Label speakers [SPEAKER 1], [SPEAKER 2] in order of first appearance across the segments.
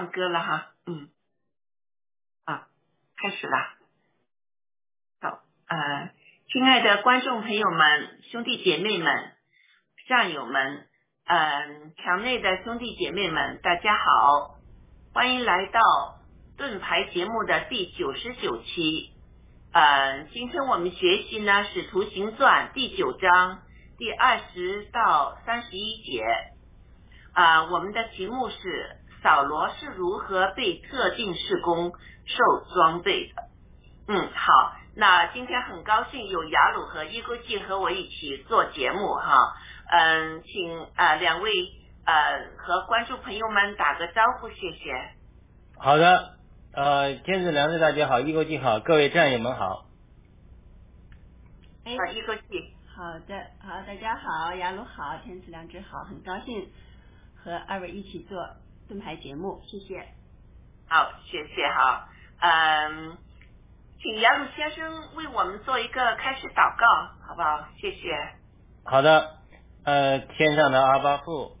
[SPEAKER 1] 放歌了哈，嗯，啊，开始啦。好，呃，亲爱的观众朋友们、兄弟姐妹们、战友们，嗯、墙内的兄弟姐妹们，大家好，欢迎来到盾牌节目的第九十九期。呃，今天我们学习呢《使徒行传》第九章第二十到三十一节。啊、我们的题目是扫罗是如何被特定事工受装备的。嗯，好，那今天很高兴有雅鲁和伊沟记和我一起做节目哈。嗯，请呃两位呃和观众朋友们打个招呼，谢谢。
[SPEAKER 2] 好的，呃，天子良知大家好，伊国际好，各位战友们好。
[SPEAKER 3] 哎，
[SPEAKER 1] 啊，伊沟记，
[SPEAKER 3] 好的，好，大家好，雅鲁好，天赐良知好，很高兴和二位一起做盾牌节目，谢谢。
[SPEAKER 1] 好，谢谢哈。嗯，请杨鲁先生为我们做一个开始祷告，好不好？谢谢。
[SPEAKER 2] 好的，呃，天上的阿巴父，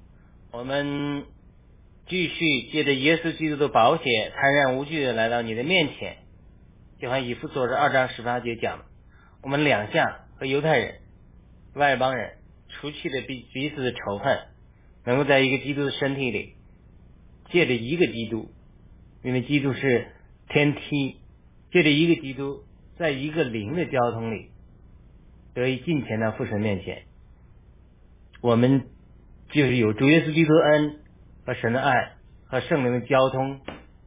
[SPEAKER 2] 我们继续借着耶稣基督的宝血，坦然无惧的来到你的面前，就像以弗所书二章十八节讲的，我们两项和犹太人、外邦人除去了彼彼此的仇恨，能够在一个基督的身体里，借着一个基督，因为基督是天梯，借着一个基督，在一个灵的交通里，得以进前到父神面前。我们就是有主耶稣基督恩和神的爱和圣灵的交通，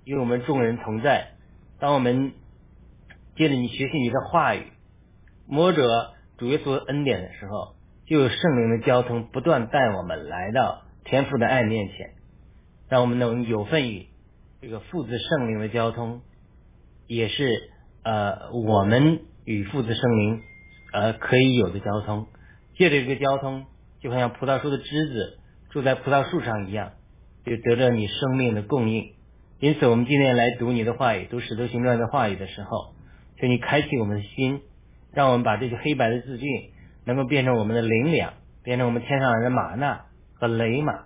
[SPEAKER 2] 与我们众人同在。当我们借着你学习你的话语，摸着主耶稣的恩典的时候，就有圣灵的交通不断带我们来到天父的爱面前，让我们能有份于这个父子圣灵的交通，也是呃我们与父子圣灵呃可以有的交通。借着这个交通，就好像葡萄树的枝子住在葡萄树上一样，就得着你生命的供应。因此，我们今天来读你的话语，读使徒行传的话语的时候，求你开启我们的心，让我们把这些黑白的字句能够变成我们的灵粮，变成我们天上来的玛纳和雷玛。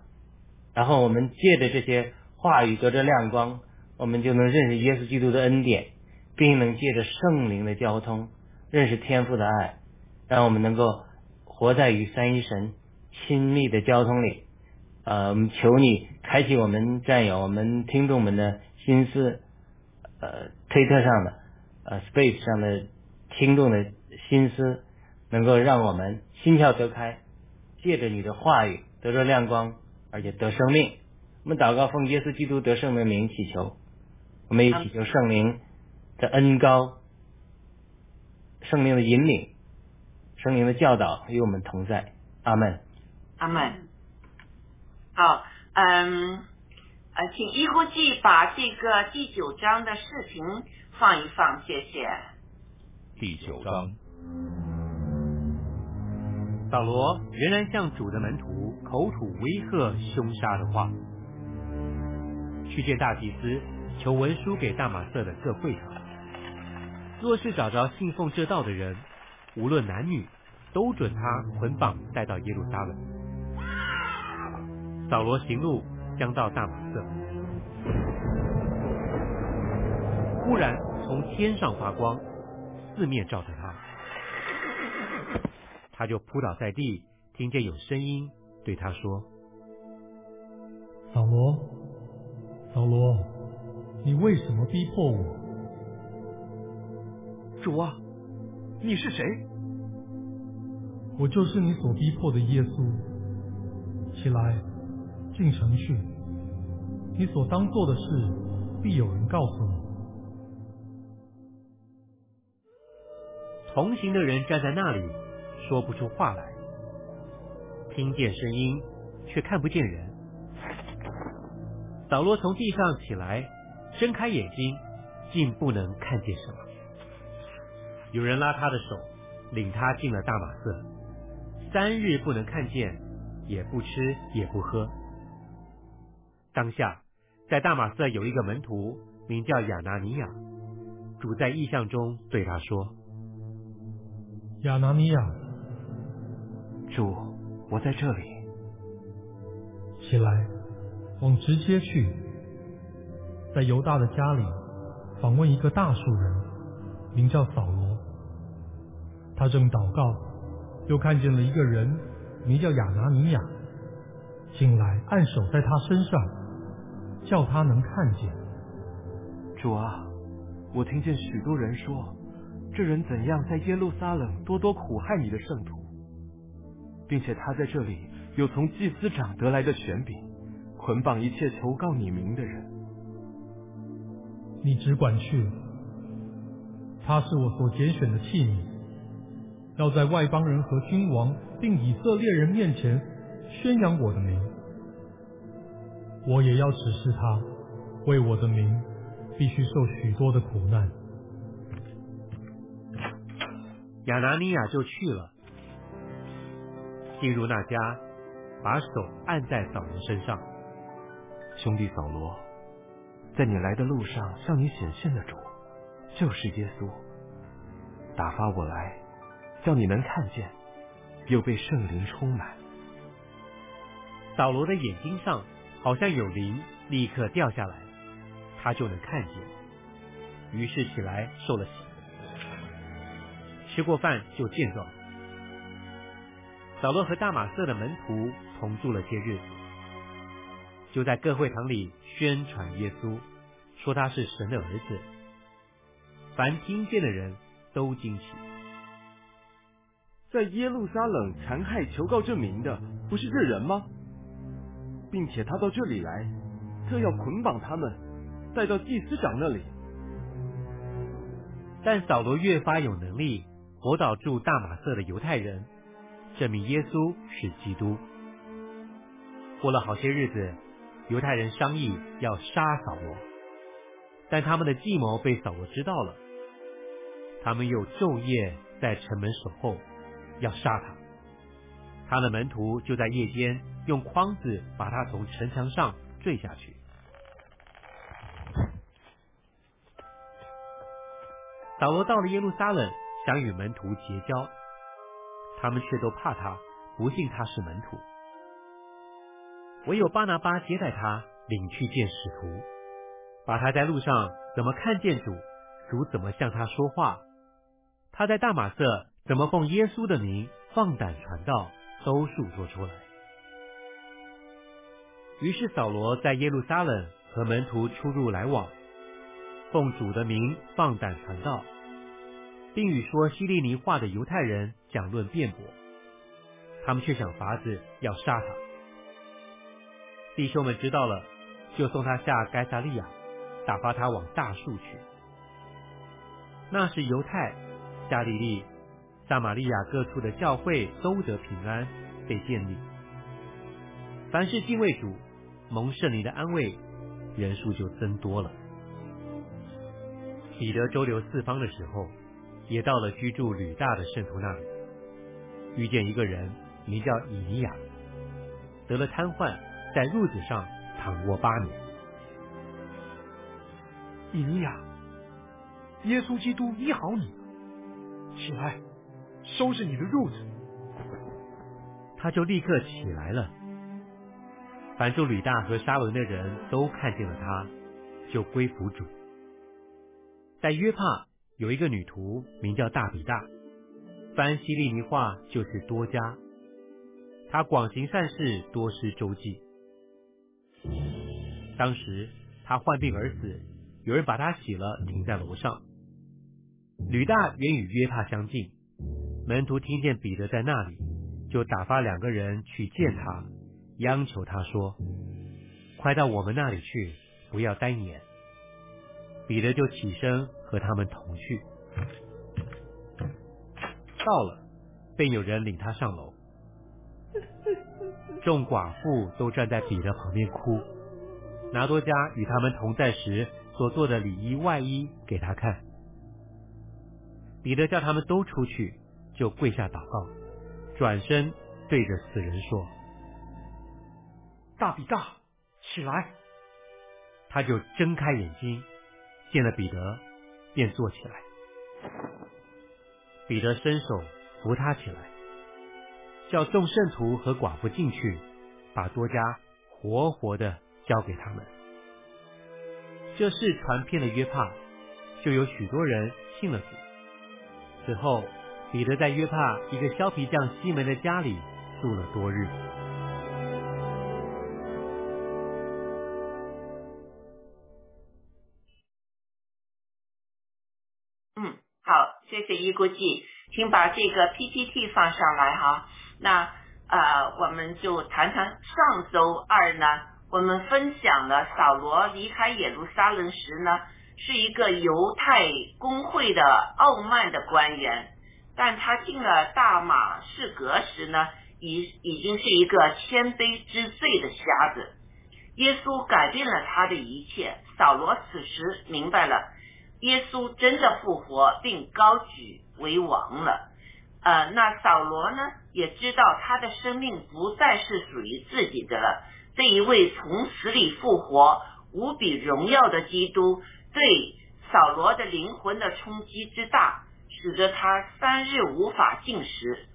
[SPEAKER 2] 然后我们借着这些话语得着亮光，我们就能认识耶稣基督的恩典，并能借着圣灵的交通认识天父的爱，让我们能够活在与三一神亲密的交通里。呃，我们求你开启我们战友、我们听众们的心思，呃，推特上的、呃，Space 上的听众的心思，能够让我们心窍得开，借着你的话语得着亮光，而且得生命。我们祷告奉耶稣基督得胜的名祈求，我们也祈求圣灵的恩高，圣灵的引领，圣灵的教导与我们同在。阿门。
[SPEAKER 1] 阿门。好，嗯，呃，请一呼记把这个第九章的事情放一放，谢谢。
[SPEAKER 4] 第九章，
[SPEAKER 5] 扫罗仍然向主的门徒口吐威吓、凶杀的话，去见大祭司，求文书给大马色的各会堂。若是找着信奉这道的人，无论男女，都准他捆绑带到耶路撒冷。扫罗行路将到大马色，忽然从天上发光，四面照着他，他就扑倒在地，听见有声音对他说：“
[SPEAKER 6] 扫罗，扫罗，你为什么逼迫我？”
[SPEAKER 7] 主啊，你是谁？
[SPEAKER 6] 我就是你所逼迫的耶稣。起来，进城去。你所当做的事，必有人告诉你。
[SPEAKER 5] 同行的人站在那里，说不出话来，听见声音，却看不见人。扫罗从地上起来，睁开眼睛，竟不能看见什么。有人拉他的手，领他进了大马色，三日不能看见，也不吃也不喝。当下，在大马色有一个门徒，名叫亚拿尼亚，主在异象中对他说：“
[SPEAKER 6] 亚拿尼亚，
[SPEAKER 7] 主，我在这里。
[SPEAKER 6] 起来，往直接去，在犹大的家里访问一个大树人，名叫扫罗。他正祷告，又看见了一个人，名叫亚拿尼亚，进来按手在他身上，叫他能看见。
[SPEAKER 7] 主啊，我听见许多人说，这人怎样在耶路撒冷多多苦害你的圣徒，并且他在这里有从祭司长得来的权柄，捆绑一切求告你名的人。
[SPEAKER 6] 你只管去，他是我所拣选的器皿。要在外邦人和君王并以色列人面前宣扬我的名，我也要指示他，为我的名必须受许多的苦难。
[SPEAKER 5] 亚拿尼亚就去了，进入那家，把手按在扫罗身上。
[SPEAKER 7] 兄弟扫罗，在你来的路上向你显现的主，就是耶稣，打发我来。叫你能看见，又被圣灵充满。
[SPEAKER 5] 扫罗的眼睛上好像有灵，立刻掉下来，他就能看见。于是起来受了洗，吃过饭就见状。扫罗和大马色的门徒同住了些日子，就在各会堂里宣传耶稣，说他是神的儿子。凡听见的人都惊奇。
[SPEAKER 7] 在耶路撒冷残害求告证明的，不是这人吗？并且他到这里来，特要捆绑他们，带到祭司长那里。
[SPEAKER 5] 但扫罗越发有能力驳倒住大马色的犹太人，证明耶稣是基督。过了好些日子，犹太人商议要杀扫罗，但他们的计谋被扫罗知道了，他们又昼夜在城门守候。要杀他，他的门徒就在夜间用筐子把他从城墙上坠下去。扫罗到了耶路撒冷，想与门徒结交，他们却都怕他，不信他是门徒。唯有巴拿巴接待他，领去见使徒，把他在路上怎么看见主，主怎么向他说话，他在大马色。怎么奉耶稣的名放胆传道，都述说出来。于是扫罗在耶路撒冷和门徒出入来往，奉主的名放胆传道，并与说希利尼话的犹太人讲论辩驳。他们却想法子要杀他。弟兄们知道了，就送他下该撒利亚，打发他往大树去。那是犹太、加利利。撒玛利亚各处的教会都得平安，被建立。凡是敬畏主、蒙圣灵的安慰，人数就增多了。彼得周游四方的时候，也到了居住吕大的圣徒那里，遇见一个人名叫以尼亚，得了瘫痪，在褥子上躺卧八年。
[SPEAKER 8] 以尼亚，耶稣基督医好你，起来，收拾你的褥子。
[SPEAKER 5] 他就立刻起来了。凡住吕大和沙伦的人都看见了他，就归服主。在约帕有一个女徒名叫大比大，班希利尼话就是多加。他广行善事，多施周济。当时他患病而死，有人把他洗了，停在楼上。吕大原与约帕相近，门徒听见彼得在那里，就打发两个人去见他，央求他说：“快到我们那里去，不要单言。”彼得就起身和他们同去。到了，便有人领他上楼。众寡妇都站在彼得旁边哭。拿多加与他们同在时所做的里衣外衣给他看。彼得叫他们都出去，就跪下祷告，转身对着死人说：“
[SPEAKER 8] 大比大，起来！”
[SPEAKER 5] 他就睁开眼睛。见了彼得，便坐起来。彼得伸手扶他起来，叫众圣徒和寡妇进去，把多加活活的交给他们。这事传遍了约帕，就有许多人信了主。此后，彼得在约帕一个削皮匠西门的家里住了多日。
[SPEAKER 1] 一国际，请把这个 PPT 放上来哈。那呃，我们就谈谈上周二呢，我们分享了扫罗离开耶路撒冷时呢，是一个犹太公会的傲慢的官员，但他进了大马士革时呢，已已经是一个谦卑知罪的瞎子。耶稣改变了他的一切，扫罗此时明白了。耶稣真的复活并高举为王了，呃，那扫罗呢也知道他的生命不再是属于自己的了。这一位从死里复活、无比荣耀的基督，对扫罗的灵魂的冲击之大，使得他三日无法进食。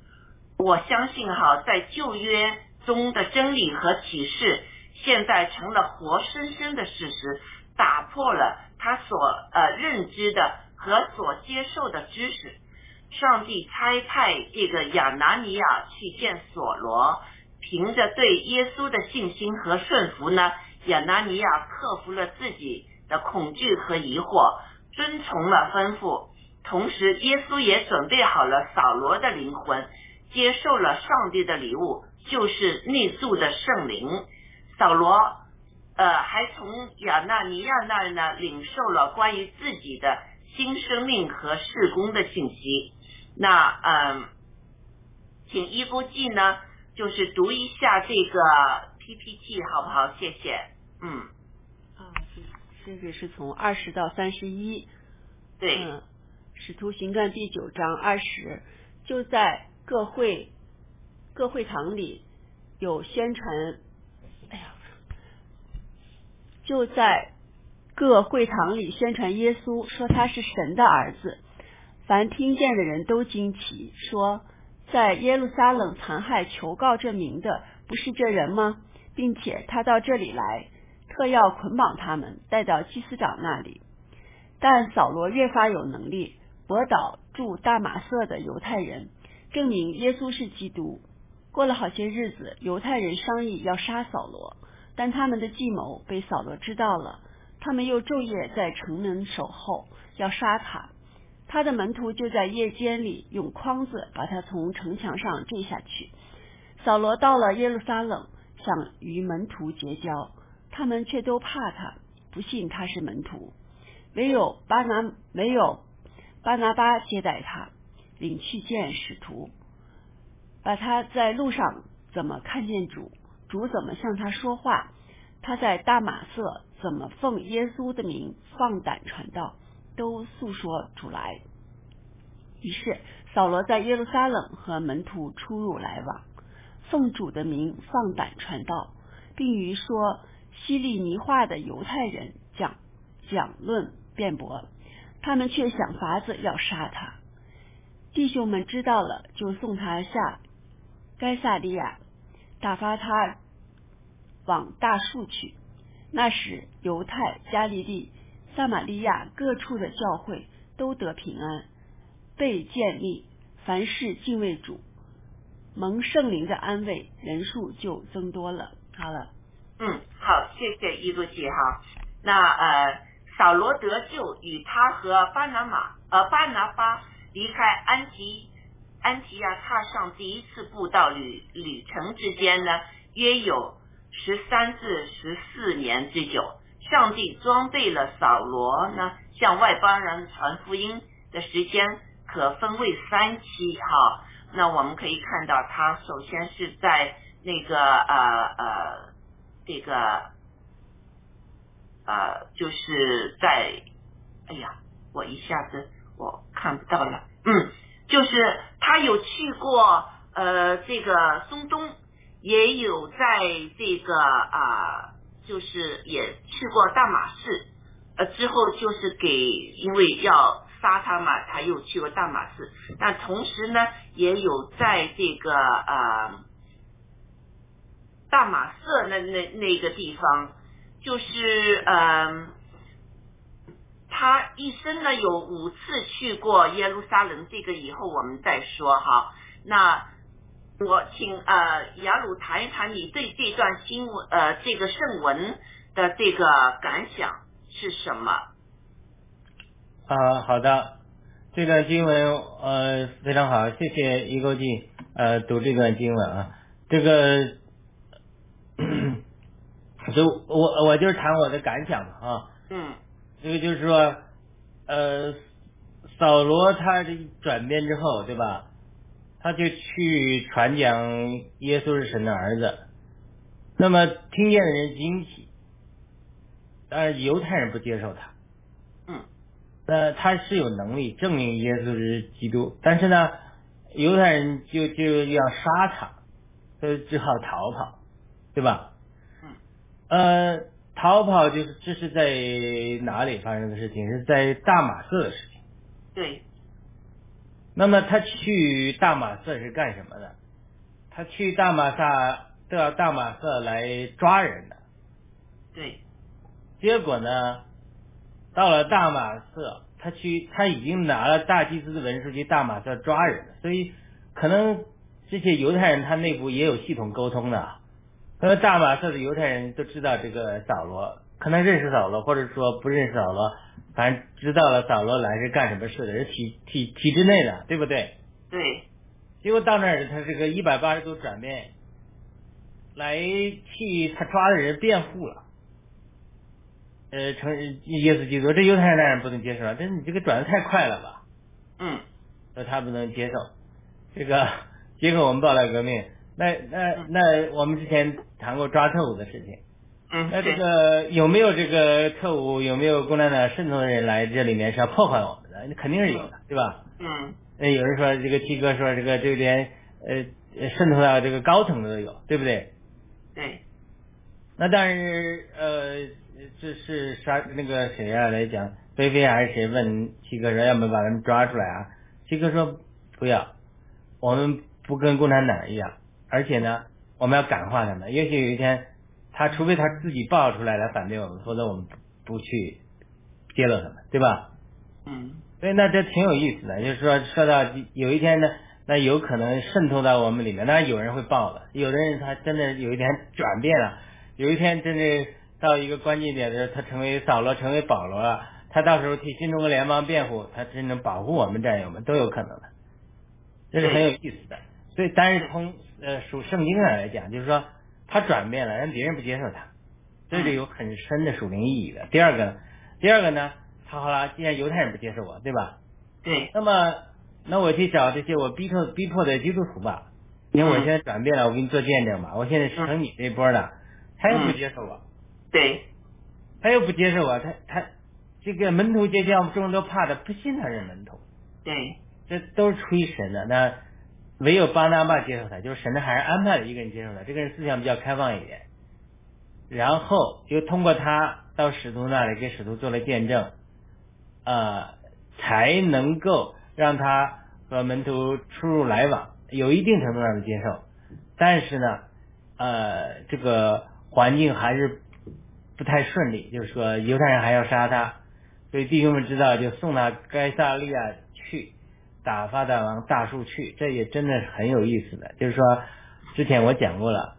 [SPEAKER 1] 我相信哈，在旧约中的真理和启示，现在成了活生生的事实，打破了。他所呃认知的和所接受的知识，上帝差派这个亚拿尼亚去见所罗，凭着对耶稣的信心和顺服呢，亚拿尼亚克服了自己的恐惧和疑惑，遵从了吩咐。同时，耶稣也准备好了扫罗的灵魂，接受了上帝的礼物，就是内住的圣灵。扫罗。呃，还从亚纳尼亚那儿呢领受了关于自己的新生命和事工的信息。那嗯，请一估计呢，就是读一下这个 PPT 好不好？谢谢。嗯。
[SPEAKER 3] 啊，这个是从二十到三十一。
[SPEAKER 1] 对。
[SPEAKER 3] 嗯。使徒行传第九章二十，就在各会各会堂里有宣传。哎呀。就在各会堂里宣传耶稣，说他是神的儿子。凡听见的人都惊奇，说在耶路撒冷残害求告这名的，不是这人吗？并且他到这里来，特要捆绑他们，带到祭司长那里。但扫罗越发有能力，驳倒住大马色的犹太人，证明耶稣是基督。过了好些日子，犹太人商议要杀扫罗。但他们的计谋被扫罗知道了，他们又昼夜在城门守候，要杀他。他的门徒就在夜间里用筐子把他从城墙上坠下去。扫罗到了耶路撒冷，想与门徒结交，他们却都怕他，不信他是门徒。唯有巴拿没有巴拿巴接待他，领去见使徒，把他在路上怎么看见主，主怎么向他说话，他在大马色怎么奉耶稣的名放胆传道，都诉说主来。于是扫罗在耶路撒冷和门徒出入来往，奉主的名放胆传道，并与说希利尼话的犹太人讲讲论辩驳，他们却想法子要杀他。弟兄们知道了，就送他下该萨利亚，打发他往大树去。那时，犹太、加利利、撒玛利亚各处的教会都得平安，被建立，凡事敬畏主，蒙圣灵的安慰，人数就增多了。好了，
[SPEAKER 1] 嗯，好，谢谢一路姐哈。那呃，扫罗得救与他和巴拿马呃巴拿巴离开安提安提亚踏上第一次布道旅旅程之间呢，约有十三至十四年之久。上帝装备了扫罗呢，向外邦人传福音的时间可分为三期哈。那我们可以看到，他首先是在那个呃呃这个呃就是在哎呀，我一下子我看不到了，嗯，就是他有去过呃这个中东，也有在这个啊、就是也去过大马士，呃之后就是给因为要杀他嘛，他又去过大马士，但同时呢也有在这个呃大马色那那那个地方，就是嗯。他一生呢有五次去过耶路撒冷，这个以后我们再说哈。那我请呃雅鲁谈一谈你对这段新闻呃这个圣文的这个感想是什么？
[SPEAKER 2] 啊，好的，这段经文呃非常好，谢谢一勾记呃读这段经文啊，这个 就我我就是谈我的感想嘛啊，
[SPEAKER 1] 嗯。
[SPEAKER 2] 这个就是说呃扫罗他这转变之后对吧，他就去传讲耶稣是神的儿子，那么听见的人惊奇，但是犹太人不接受他。
[SPEAKER 1] 嗯
[SPEAKER 2] 呃，他是有能力证明耶稣是基督，但是呢，犹太人就就要杀他，他只好逃跑，对吧？
[SPEAKER 1] 嗯。
[SPEAKER 2] 呃，逃跑就是这是在哪里发生的事情？是在大马色的事情。
[SPEAKER 1] 对，
[SPEAKER 2] 那么他去大马色是干什么的？他去大马萨到大马色来抓人的。
[SPEAKER 1] 对，
[SPEAKER 2] 结果呢，到了大马色，他去他已经拿了大祭司的文书去大马色抓人了，所以可能这些犹太人他内部也有系统沟通的。那么大马色的犹太人都知道这个扫罗，可能认识扫罗，或者说不认识扫罗，反正知道了扫罗来是干什么事的，是体体体制内的，对不对？
[SPEAKER 1] 对，
[SPEAKER 2] 结果到那儿，他这个一百八十度转变，来替他抓的人辩护了。呃，成耶稣基督，这犹太人当然不能接受了，但是你这个转的太快了吧？
[SPEAKER 1] 嗯
[SPEAKER 2] 说他不能接受。这个结果我们报了革命，那那那我们之前谈过抓特务的事情，
[SPEAKER 1] 嗯，
[SPEAKER 2] 那这个有没有这个特务，有没有共产党渗透的人来这里面是要破坏我们的？那肯定是有的，对吧？
[SPEAKER 1] 嗯
[SPEAKER 2] 那，有人说这个七哥说这个这连呃呃渗透到这个高层的都有，对不对？
[SPEAKER 1] 对，
[SPEAKER 2] 那但是呃，这是啥那个谁啊来讲，菲菲还是谁问七哥说要不要把他们抓出来啊？七哥说不要，我们不跟共产党一样，而且呢，我们要感化他们。也许有一天，他除非他自己爆出来来反对我们，否则我们不去揭露他们，对吧？
[SPEAKER 1] 嗯
[SPEAKER 2] 所以那这挺有意思的，就是说说到有一天呢，那有可能渗透到我们里面，当然有人会爆的，有的人他真的有一天 转变了，有一天真的到一个关键点的时候，他成为扫罗，成为保罗了，他到时候替新中国联邦辩护，他真正保护我们战友们都有可能的，这是很有意思的。所以，但是从呃属圣经上来讲，就是说他转变了，让别人不接受他，这是有很深的属灵意义的。第二个，第二个呢？他好了，既然犹太人不接受我，对吧？
[SPEAKER 1] 对，
[SPEAKER 2] 那么，那我去找这些我逼迫逼迫的基督徒吧。因为我现在转变了，我给你做见证吧。我现在是成你这波的，他又不接受我，
[SPEAKER 1] 对，
[SPEAKER 2] 他又不接受我，他他这个门徒结交众人都怕的，不信他是门徒，
[SPEAKER 1] 对，
[SPEAKER 2] 这都是出于神的。那唯有巴拿巴接受他，就是神的还是安排了一个人接受他，这个人思想比较开放一点，然后又通过他到使徒那里给使徒做了见证，呃，才能够让他和门徒出入来往，有一定程度上的接受。但是呢，呃，这个环境还是不太顺利，就是说犹太人还要杀他，所以弟兄们知道就送他该萨利亚，打发他往大树去，这也真的是很有意思的。就是说，之前我讲过了，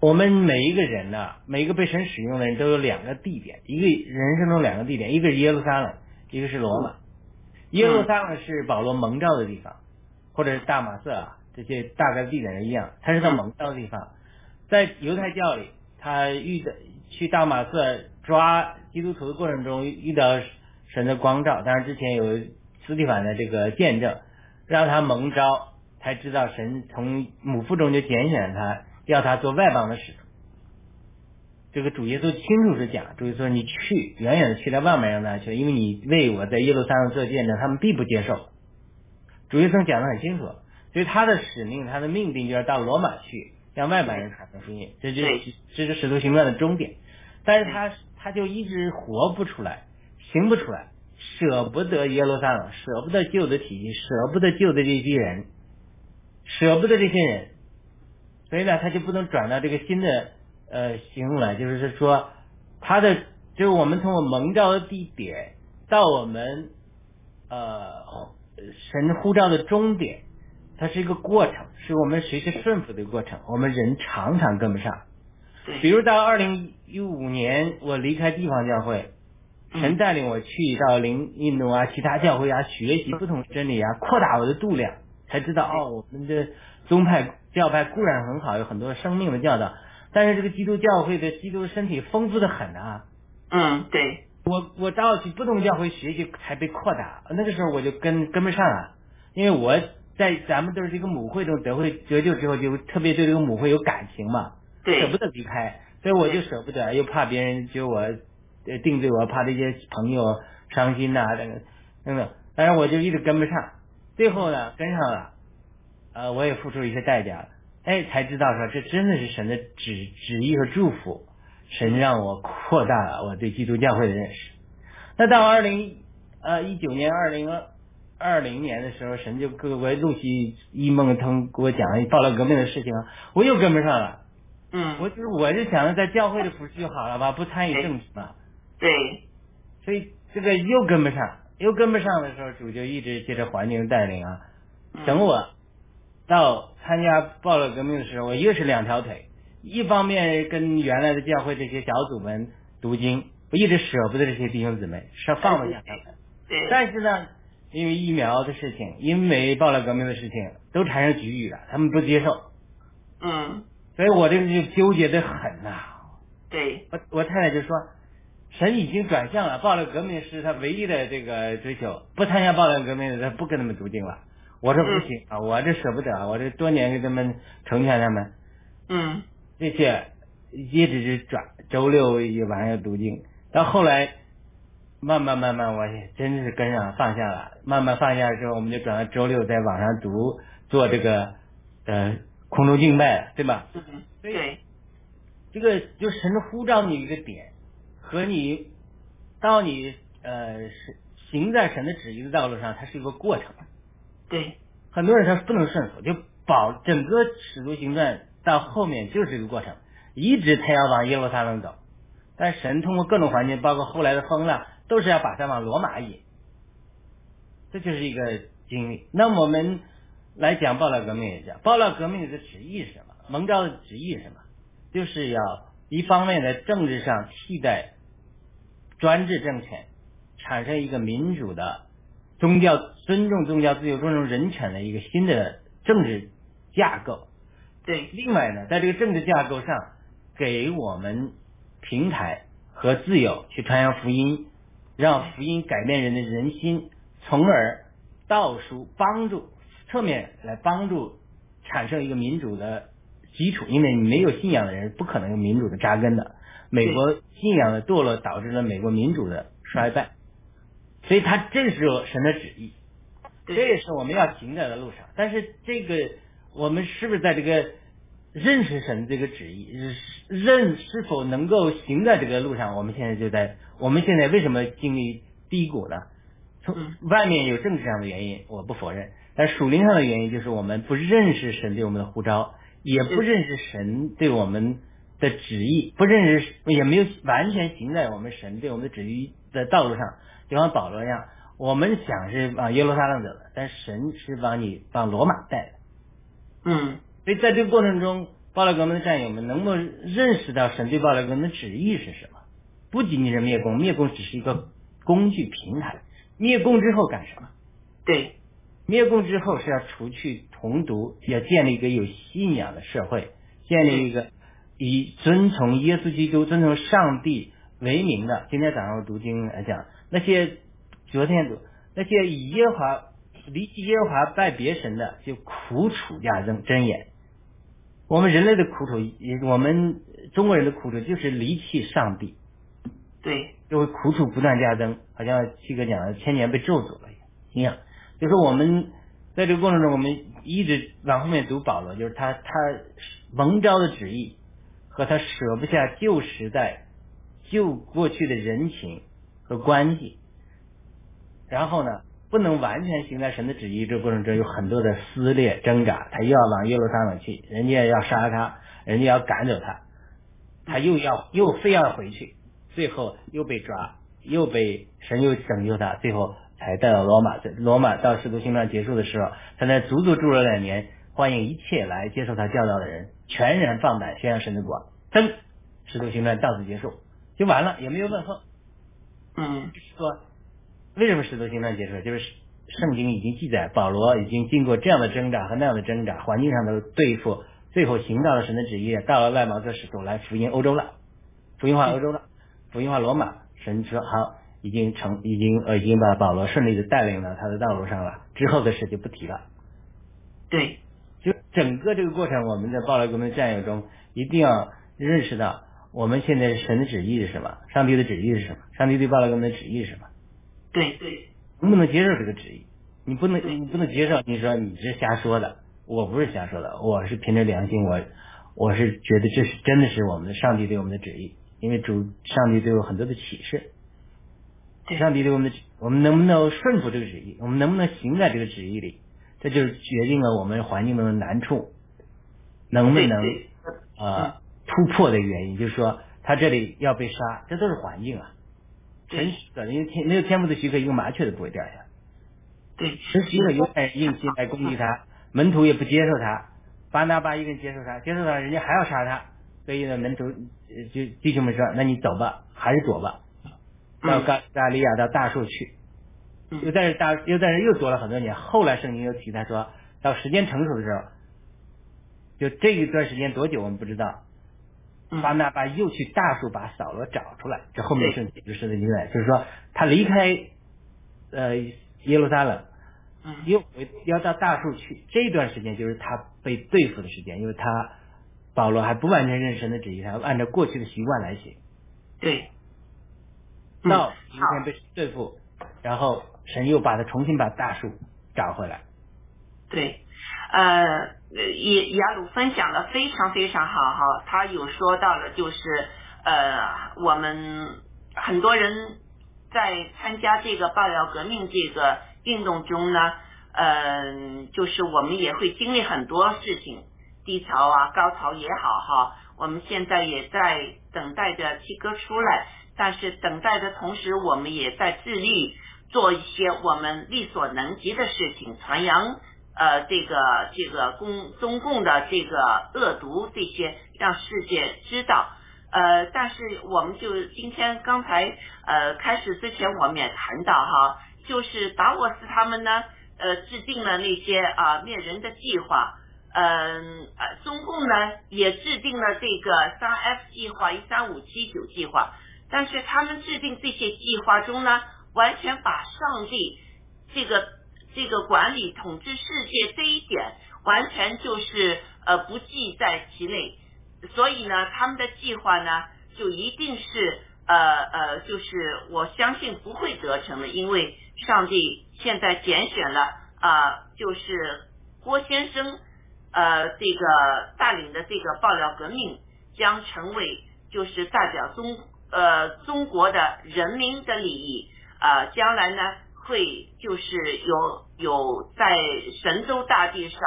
[SPEAKER 2] 我们每一个人呢，每一个被神使用的人都有两个地点，一个人生中两个地点，一个是耶路撒冷，一个是罗马。耶路撒冷是保罗蒙召的地方，或者是大马色啊，这些大概地点是一样，他是他蒙召的地方。在犹太教里，他遇的去大马色抓基督徒的过程中遇到神的光照，当然之前有斯蒂凡的这个见证，让他蒙召，才知道神从母腹中就拣选他，要他做外邦的使徒。这个主耶稣清楚是讲，主耶稣说你去，远远的去到外面让他去，因为你为我在耶路撒冷做见证，他们必不接受。主耶稣讲的很清楚，所以他的使命，他的命定就是到罗马去，向外邦人传福音，这就是这是使徒行传的终点。但是他他就一直活不出来，行不出来，舍不得耶路撒冷，舍不得旧的体系，舍不得旧的这批人，舍不得这些人，所以呢，他就不能转到这个新的呃行路来，就是说他的就是我们通过蒙召的地点到我们呃神呼召的终点，它是一个过程，是我们随时顺服的过程，我们人常常跟不上。比如到二零一五年，我离开地方教会，神带领我去到灵印度啊、其他教会啊，学习不同真理啊，扩大我的度量，才知道哦，我们的宗派教派固然很好，有很多生命的教导，但是这个基督教会的基督身体丰富的很啊。
[SPEAKER 1] 嗯，对，
[SPEAKER 2] 我我到去不同教会学习才被扩大，那个时候我就跟跟不上了，因为我在咱们都是这个母会中得会得救之后，就特别对这个母会有感情嘛。
[SPEAKER 1] 对，
[SPEAKER 2] 舍不得离开，所以我就舍不得，又怕别人觉得我呃定罪我，怕这些朋友伤心呐、等等等等，但是我就一直跟不上，最后呢跟上了，呃，我也付出一些代价了，哎，才知道说这真的是神的旨旨意和祝福，神让我扩大了我对基督教会的认识。那到二零呃一九年二零二零年的时候，神就给我陆续一梦通给我讲了报了革命的事情，我又跟不上了。
[SPEAKER 1] 嗯，
[SPEAKER 2] 我就是我是想着在教会的服侍就好了吧，不参与政治嘛。
[SPEAKER 1] 对，
[SPEAKER 2] 所以这个又跟不上，又跟不上的时候，主就一直借着环境带领啊。等我到参加暴乱革命的时候，我又是两条腿，一方面跟原来的教会这些小组们读经，我一直舍不得这些弟兄姊妹，是放不下他们。
[SPEAKER 1] 对，
[SPEAKER 2] 但是呢，因为疫苗的事情，因为暴乱革命的事情，都产生局域了，他们不接受。
[SPEAKER 1] 嗯，
[SPEAKER 2] 所以我这个就纠结的很呐、
[SPEAKER 1] 对，
[SPEAKER 2] 我我太太就说，神已经转向了，暴力革命是他唯一的这个追求，不参加暴力革命的，他不跟他们读经了。我说不行啊，我这舍不得，我这多年给他们成全他们，
[SPEAKER 1] 嗯，
[SPEAKER 2] 这些一直是转，周六也晚上要读经，到后来慢慢慢慢，我也真是跟上放下了，慢慢放下之后，我们就转到周六在网上读，做这个呃空中敬拜，对吧？
[SPEAKER 1] 对，
[SPEAKER 2] 这个就神呼召你一个点，和你到你呃是行在神的旨意的道路上，它是一个过程。
[SPEAKER 1] 对，
[SPEAKER 2] 很多人他不能顺服，就保整个使徒行传到后面就是一个过程，一直他要往耶路撒冷走，但神通过各种环境，包括后来的风浪，都是要把他往罗马引，这就是一个经历。那我们来讲暴乱革命也讲，暴乱革命的旨意是什么？蒙召的旨意是什么？就是要一方面在政治上替代专制政权，产生一个民主的宗教尊重宗教自由、尊重人权的一个新的政治架构。
[SPEAKER 1] 对，
[SPEAKER 2] 另外呢，在这个政治架构上，给我们平台和自由去传扬福音，让福音改变人的人心，从而倒数帮助侧面来帮助产生一个民主的基础，因为你没有信仰的人不可能有民主的扎根的。美国信仰的堕落导致了美国民主的衰败，所以它正是神的旨意，这也是我们要行在的路上。但是这个我们是不是在这个认识神这个旨意，认是否能够行在这个路上？我们现在就在，我们现在为什么经历低谷呢？从外面有政治上的原因，我不否认，但属灵上的原因就是我们不认识神对我们的呼召，也不认识神对我们的旨意，不认识也没有完全行在我们神对我们的旨意的道路上。就像保罗一样，我们想是往耶路撒冷走的，但神是往你往罗马带的。
[SPEAKER 1] 嗯，
[SPEAKER 2] 所以在这个过程中，暴乱革命的战友们能够认识到神对暴乱革命的旨意是什么？不仅仅是灭共，灭共只是一个工具平台。灭共之后干什么？
[SPEAKER 1] 对，
[SPEAKER 2] 灭共之后是要除去同毒，要建立一个有信仰的社会，建立一个以遵从耶稣基督、遵从上帝为名的。今天早上我读经来讲，那些昨天读那些以耶和华离弃耶和华拜别神的，就苦楚加增真言。我们人类的苦楚，也我们中国人的苦楚就是离弃上帝。
[SPEAKER 1] 对。
[SPEAKER 2] 就会苦楚不断加增，好像七哥讲的千年被咒诅了一样。就是我们在这个过程中，我们一直往后面读保罗，就是他他蒙召的旨意和他舍不下旧时代旧过去的人情和关系，然后呢，不能完全行在神的旨意这过程中，有很多的撕裂挣扎。他又要往耶路撒冷去，人家要杀他，人家要赶走他，他又要又非要回去。最后又被抓，又被神又拯救他，最后才带到罗马。罗马到使徒行传结束的时候，他在足足住了两年，欢迎一切来接受他教导的人，全然放胆宣扬神的国。真，使徒行传到此结束，就完了，也没有问候。
[SPEAKER 1] 嗯，
[SPEAKER 2] 说为什么使徒行传结束？就是圣经已经记载，保罗已经经过这样的挣扎和那样的挣扎，环境上的对付，最后行到了神的旨意，到了外邦做使徒来福音欧洲了，福音化欧洲了。福音化罗马，神说好，已经成，已经呃，已经把保罗顺利的带领到他的道路上了。之后的事就不提了。
[SPEAKER 1] 对，
[SPEAKER 2] 就整个这个过程，我们在暴乱革命战友中一定要认识到，我们现在神的旨意是什么？上帝的旨意是什么？上帝对暴乱革命的旨意是什么？
[SPEAKER 1] 对对，
[SPEAKER 2] 能不能接受这个旨意？你不能，你不能接受。你说你是瞎说的，我不是瞎说的，我是凭着良心，我我是觉得这是真的是我们的上帝对我们的旨意。因为主上帝对我很多的启示，上帝对我们的，我们能不能顺服这个旨意？我们能不能行在这个旨意里？这就是决定了我们环境中的难处能不能呃突破的原因。就是说，他这里要被杀，这都是环境啊。神许可，因为天没有天赋的许可，一个麻雀都不会掉下来。
[SPEAKER 1] 对，
[SPEAKER 2] 神许可犹太人硬心来攻击他，门徒也不接受他，巴拿巴一个人接受他，接受他，人家还要杀他。所以呢，门徒就弟兄们说：“那你走吧，还是躲吧，到加加利亚到大树去。”又在这大又在这又躲了很多年。后来圣经又提他说到时间成熟的时候，就这一段时间多久我们不知道。巴拿巴又去大树把扫罗找出来，这后面圣经就是的记载，就是说他离开呃耶路撒冷，又回要到大树去。这段时间就是他被对付的时间，因为他。保罗还不完全认神的旨意，他按照过去的习惯来写。
[SPEAKER 1] 对。
[SPEAKER 2] 到今天被对付，然后神又把他重新把大树找回来。
[SPEAKER 1] 对，呃，亚亚鲁分享的非常非常好哈，他有说到了，就是呃，我们很多人在参加这个爆料革命这个运动中呢，嗯，就是我们也会经历很多事情。低潮啊，高潮也好哈，我们现在也在等待着七哥出来，但是等待的同时，我们也在致力做一些我们力所能及的事情，传扬呃这个这个公中共的这个恶毒这些，让世界知道。呃，但是我们就今天刚才呃开始之前，我们也谈到哈，就是达沃斯他们呢呃制定了那些啊灭人的计划。嗯呃，中共呢也制定了这个三 F 计划、一三五七九计划，但是他们制定这些计划中呢，完全把上帝这个这个管理统治世界这一点完全就是呃不计在其内。所以呢，他们的计划呢，就一定是呃呃，就是我相信不会得逞的，因为上帝现在拣选了啊，就是郭先生呃这个带领的这个爆料革命将成为就是代表中呃中国的人民的利益呃，将来呢会就是有有在神州大地上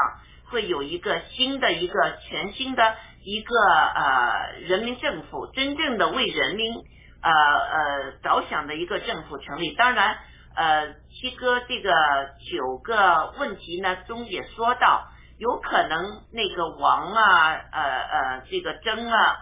[SPEAKER 1] 会有一个新的一个全新的。一个呃人民政府真正的为人民呃呃着想的一个政府成立，当然呃七哥这个九个问题呢中也说到，有可能那个王啊呃呃这个曾啊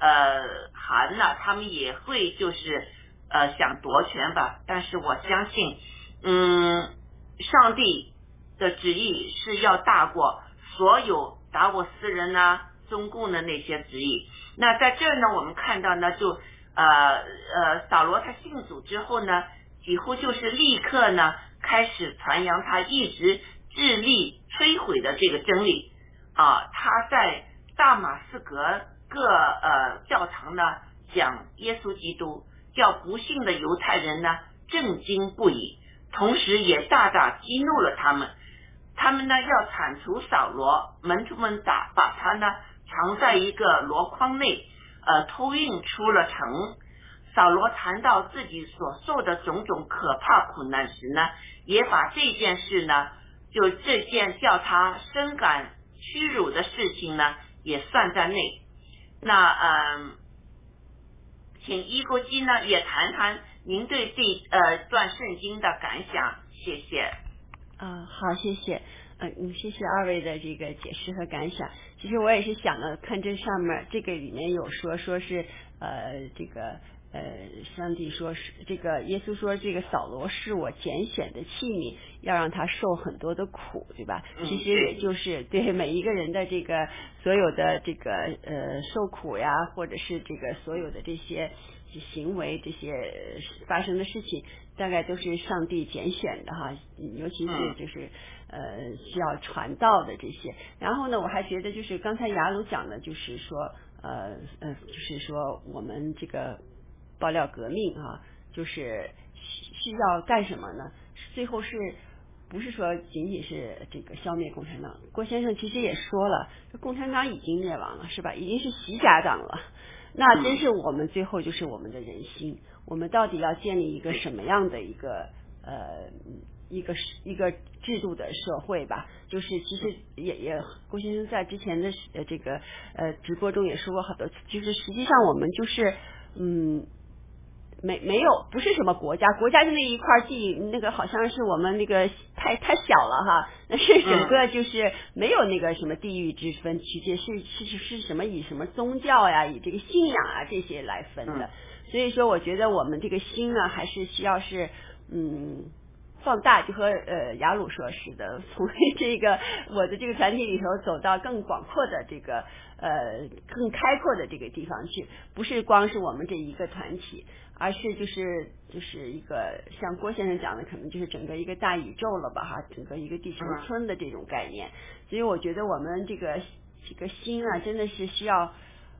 [SPEAKER 1] 呃韩呐，他们也会就是呃想夺权吧，但是我相信嗯上帝的旨意是要大过所有达沃斯人呐。中共的那些旨意，那在这儿呢，我们看到呢，就呃呃，扫罗他信主之后呢，几乎就是立刻呢开始传扬他一直致力摧毁的这个真理啊。他在大马士革各呃教堂呢讲耶稣基督，叫不幸的犹太人呢震惊不已，同时也大大激怒了他们。他们呢要铲除扫罗，门徒们打把他呢。藏在一个箩筐内，呃，偷运出了城。扫罗谈到自己所受的种种可怕苦难时呢，也把这件事呢，就这件叫他深感屈辱的事情呢，也算在内。那嗯，请伊国基呢也谈谈您对这呃段圣经的感想，谢谢。
[SPEAKER 3] 啊，好，谢谢。嗯，谢谢二位的这个解释和感想。其实我也是想了，看这上面这个里面有说，说是呃这个呃上帝说是这个耶稣说这个扫罗是我拣选的器皿，要让他受很多的苦，对吧？其实也就是对每一个人的这个所有的这个呃受苦呀，或者是这个所有的这些行为这些发生的事情，大概都是上帝拣选的哈，尤其是就是。呃，需要传道的这些，然后呢，我还觉得就是刚才雅鲁讲的，就是说，呃呃，就是说我们这个爆料革命啊，就是需要干什么呢？最后是不是说仅仅是这个消灭共产党？郭先生其实也说了，共产党已经灭亡了，是吧？已经是习家党了。那真是我们最后就是我们的人心，我们到底要建立一个什么样的一个呃？一个一个制度的社会吧，就是其实也也郭先生在之前的呃这个呃直播中也说过好多次，就是实际上我们就是嗯没没有不是什么国家，国家就那一块地，那个好像是我们那个太太小了哈，那是整个就是没有那个什么地域之分，区界是是是是什么以什么宗教呀，以这个信仰啊这些来分的，所以说我觉得我们这个心呢还是需要是嗯。放大就和呃雅鲁说似的，从这个我的这个团体里头走到更广阔的这个呃更开阔的这个地方去，不是光是我们这一个团体，而是就是就是一个像郭先生讲的，可能就是整个一个大宇宙了吧哈，整个一个地球村的这种概念。所以我觉得我们这个这个心啊，真的是需要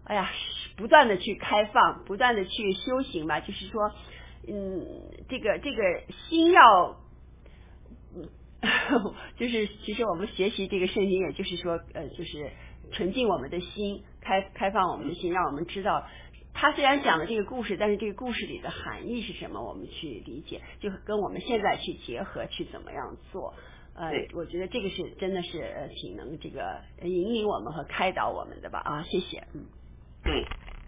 [SPEAKER 3] 哎呀不断的去开放，不断的去修行吧。就是说，嗯，这个这个心要。嗯，就是其实我们学习这个圣经，也就是说，呃，就是纯净我们的心，开开放我们的心，让我们知道，他虽然讲了这个故事，但是这个故事里的含义是什么，我们去理解，就跟我们现在去结合，去怎么样做。呃，我觉得这个是真的是呃挺能这个引领我们和开导我们的吧。啊，谢谢。嗯，
[SPEAKER 1] 对，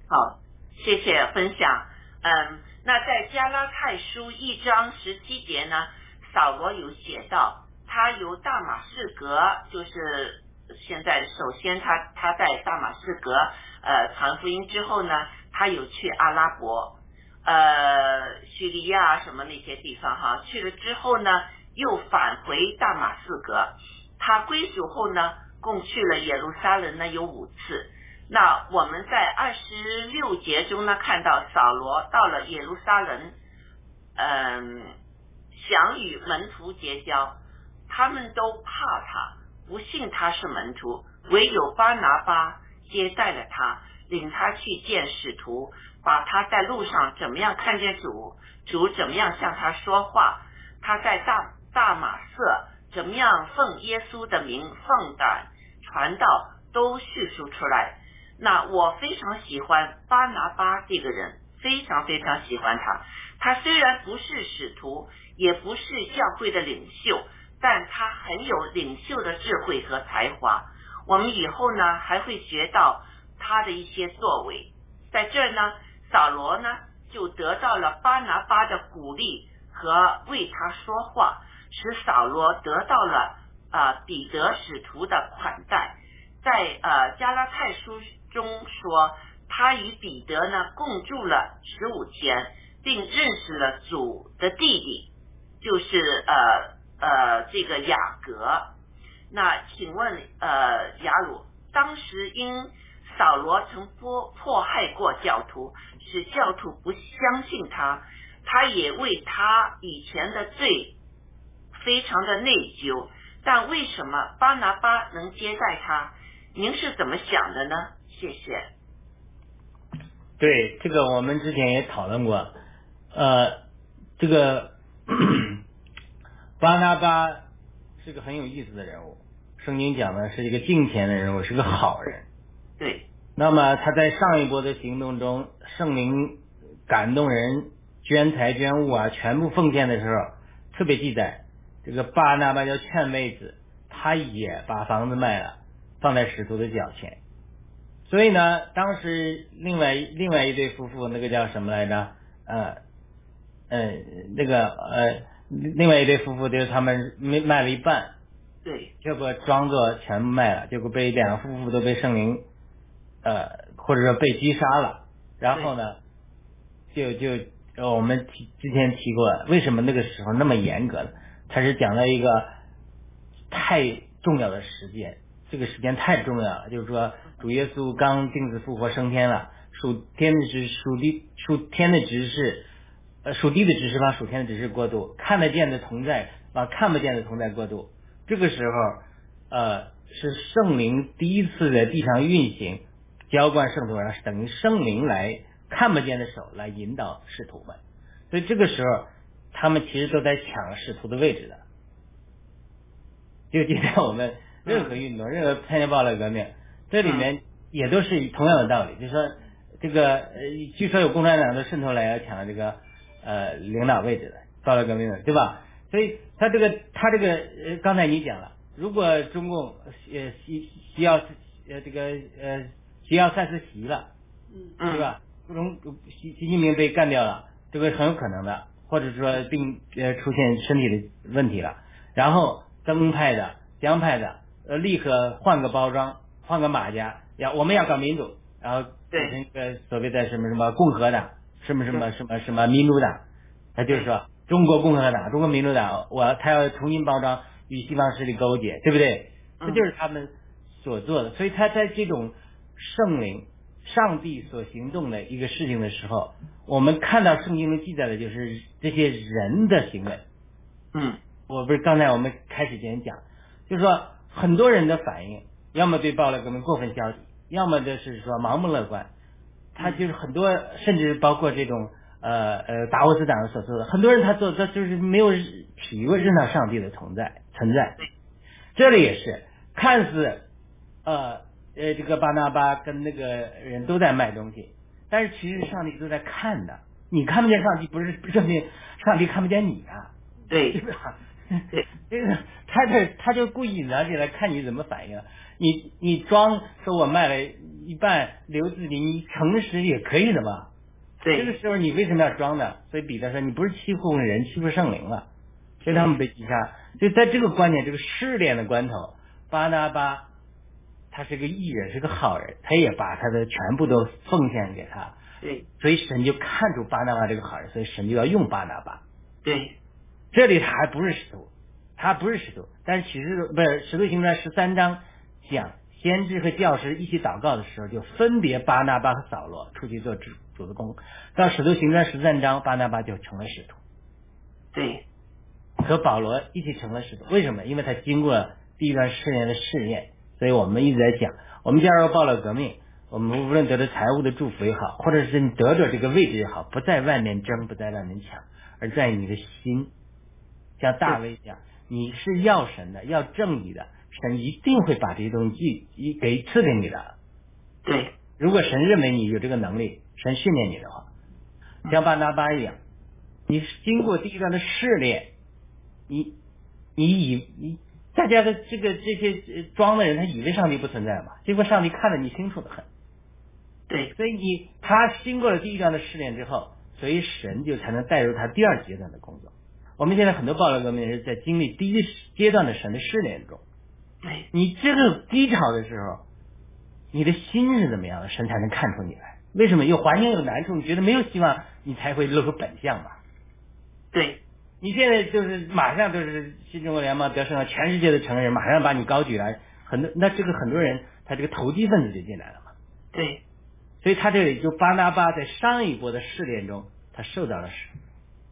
[SPEAKER 1] 好，谢谢分享。嗯，那在加拉太书一章十七节呢？扫罗有写到，他由大马士革，就是现在首先他他在大马士革呃传福音之后呢，他有去阿拉伯，呃叙利亚什么那些地方哈，去了之后呢，又返回大马士革，他归属后呢，共去了耶路撒冷呢有五次。那我们在二十六节中呢看到扫罗到了耶路撒冷，嗯。想与门徒结交，他们都怕他，不信他是门徒，唯有巴拿巴接待了他，领他去见使徒，把他在路上怎么样看见主，主怎么样向他说话，他在大大马色怎么样奉耶稣的名奉胆传道，都叙述出来。那我非常喜欢巴拿巴这个人，非常非常喜欢他。他虽然不是使徒，也不是教会的领袖，但他很有领袖的智慧和才华。我们以后呢还会学到他的一些作为。在这儿呢，扫罗呢就得到了巴拿巴的鼓励和为他说话，使扫罗得到了啊彼得使徒的款待。在呃加拉太书中说，他与彼得呢共住了十五天，并认识了主的弟弟，就是呃呃这个雅各。那请问呃雅鲁，当时因扫罗曾迫迫害过教徒，使教徒不相信他，他也为他以前的罪非常的内疚。但为什么巴拿巴能接待他？您是怎么想的呢？谢谢。
[SPEAKER 2] 对这个，我们之前也讨论过。呃，这个巴拿巴是个很有意思的人物。圣经讲的是一个敬虔的人物，是个好人。
[SPEAKER 1] 对。
[SPEAKER 2] 那么他在上一波的行动中，圣灵感动人捐财捐物啊，全部奉献的时候，特别记载这个巴拿巴叫劝妹子，他也把房子卖了。放在使徒的脚前，所以呢，当时另外另外一对夫妇，那个叫什么来着？呃，呃，那个呃，另外一对夫妇就是他们没卖了一半，
[SPEAKER 1] 对，
[SPEAKER 2] 结果装作全部卖了，结果被两个夫妇都被圣灵，呃，或者说被击杀了。然后呢，就就我们提之前提过，为什么那个时候那么严格呢？他是讲了一个太重要的时间。这个时间太重要了，就是说主耶稣刚定死复活升天了，属天的指属地属天的指示，呃属地的指示往属天的指示过渡，看得见的同在把看不见的同在过渡。这个时候，呃是圣灵第一次在地上运行，浇灌圣徒，然后等于圣灵来看不见的手来引导使徒们，所以这个时候他们其实都在抢使徒的位置的。就今天我们。任何运动，任何参加暴力革命，这里面也都是同样的道理。就是说，这个呃，据说有共产党的渗透来要抢这个呃领导位置的到了革命的，对吧？所以他这个他这个呃，刚才你讲了，如果中共呃需需要呃这个呃需要三次袭了，嗯，对吧？不中习习近平被干掉了，这个很有可能的，或者说病呃出现身体的问题了，然后增派的、江派的。呃，立刻换个包装，换个马甲，要我们要搞民主，然后变成一个所谓的什么什么共和党，什么什么什么什么民主党，他就是说中国共和党、中国民主党，我他要重新包装，与西方势力勾结，对不对？这就是他们所做的。所以他在这种圣灵、上帝所行动的一个事情的时候，我们看到圣经中记载的就是这些人的行为。
[SPEAKER 1] 嗯，
[SPEAKER 2] 我不是刚才我们开始前讲，就是说。很多人的反应，要么对暴力革命过分消极，要么就是说盲目乐观。他就是很多，甚至包括这种呃呃达沃斯党所做的，很多人他做他就是没有体会认到上帝的存在存在。这里也是看似呃呃这个巴拿巴跟那个人都在卖东西，但是其实上帝都在看的。你看不见上帝，不是证明上帝看不见你啊？
[SPEAKER 1] 对，
[SPEAKER 2] 是吧？对，这个他这他就故意隐藏起来，看你怎么反应。你你装说我卖了一半留自己，你诚实也可以的嘛。
[SPEAKER 1] 对，
[SPEAKER 2] 这个时候你为什么要装呢？所以彼得说你不是欺负人，欺负圣灵了。所以他们被击杀。就在这个关键这个试炼的关头，巴拿巴他是个艺人，是个好人，他也把他的全部都奉献给他。
[SPEAKER 1] 对，
[SPEAKER 2] 所以神就看出巴拿巴这个好人，所以神就要用巴拿巴。
[SPEAKER 1] 对。
[SPEAKER 2] 这里他还不是使徒，他不是使徒，但是启示不是《使徒行传》十三章讲先知和教师一起祷告的时候，就分别巴拿巴和扫罗出去做主主的工。到《使徒行传》十三章，巴拿巴就成了使徒，
[SPEAKER 1] 对，
[SPEAKER 2] 和保罗一起成了使徒。为什么？因为他经过第一段试验的试验，所以我们一直在讲，我们加入报了革命，我们无论得到财务的祝福也好，或者是你得着这个位置也好，不在外面争，不在外面抢，而在你的心。像大卫讲，你是要神的，要正义的，神一定会把这些东西一给赐给你的。
[SPEAKER 1] 对，
[SPEAKER 2] 如果神认为你有这个能力，神训练你的话，像巴拿巴一样，你经过第一段的试炼，你你以你大家的这个这些装的人，他以为上帝不存在嘛？结果上帝看得你清楚的很。
[SPEAKER 1] 对，
[SPEAKER 2] 所以你他经过了第一段的试炼之后，所以神就才能带入他第二阶段的工作。我们现在很多暴乱革命人在经历第一阶段的神的试炼中，
[SPEAKER 1] 对，
[SPEAKER 2] 你这个低潮的时候，你的心是怎么样的，神才能看出你来。为什么有环境有难处，你觉得没有希望，你才会露出本相吧？
[SPEAKER 1] 对，
[SPEAKER 2] 你现在就是马上就是新中国联邦得胜了，全世界的成人，马上把你高举来，很多那这个很多人他这个投机分子就进来了嘛。
[SPEAKER 1] 对，
[SPEAKER 2] 所以他这里就巴拿巴在上一波的试炼中，他受到了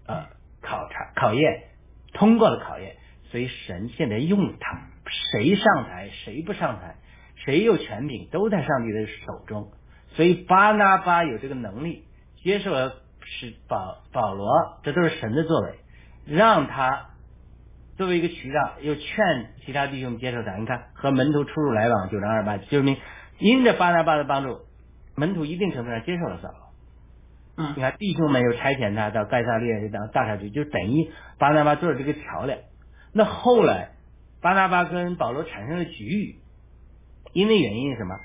[SPEAKER 2] 呃考察考验，通过了考验，所以神现在用他，谁上台谁不上台，谁有权柄都在上帝的手中，所以巴拿巴有这个能力接受了是保保罗，这都是神的作为，让他作为一个渠道，又劝其他弟兄接受他。你看和门徒出入来往，九章二八，就是明因着巴拿巴的帮助，门徒一定程度上接受了扫罗。
[SPEAKER 1] 嗯
[SPEAKER 2] 你看弟兄们又差遣他到盖萨利亚当大差去，就等于巴拿巴做了这个桥梁。那后来巴拿巴跟保罗产生了局域，因为原因是什么？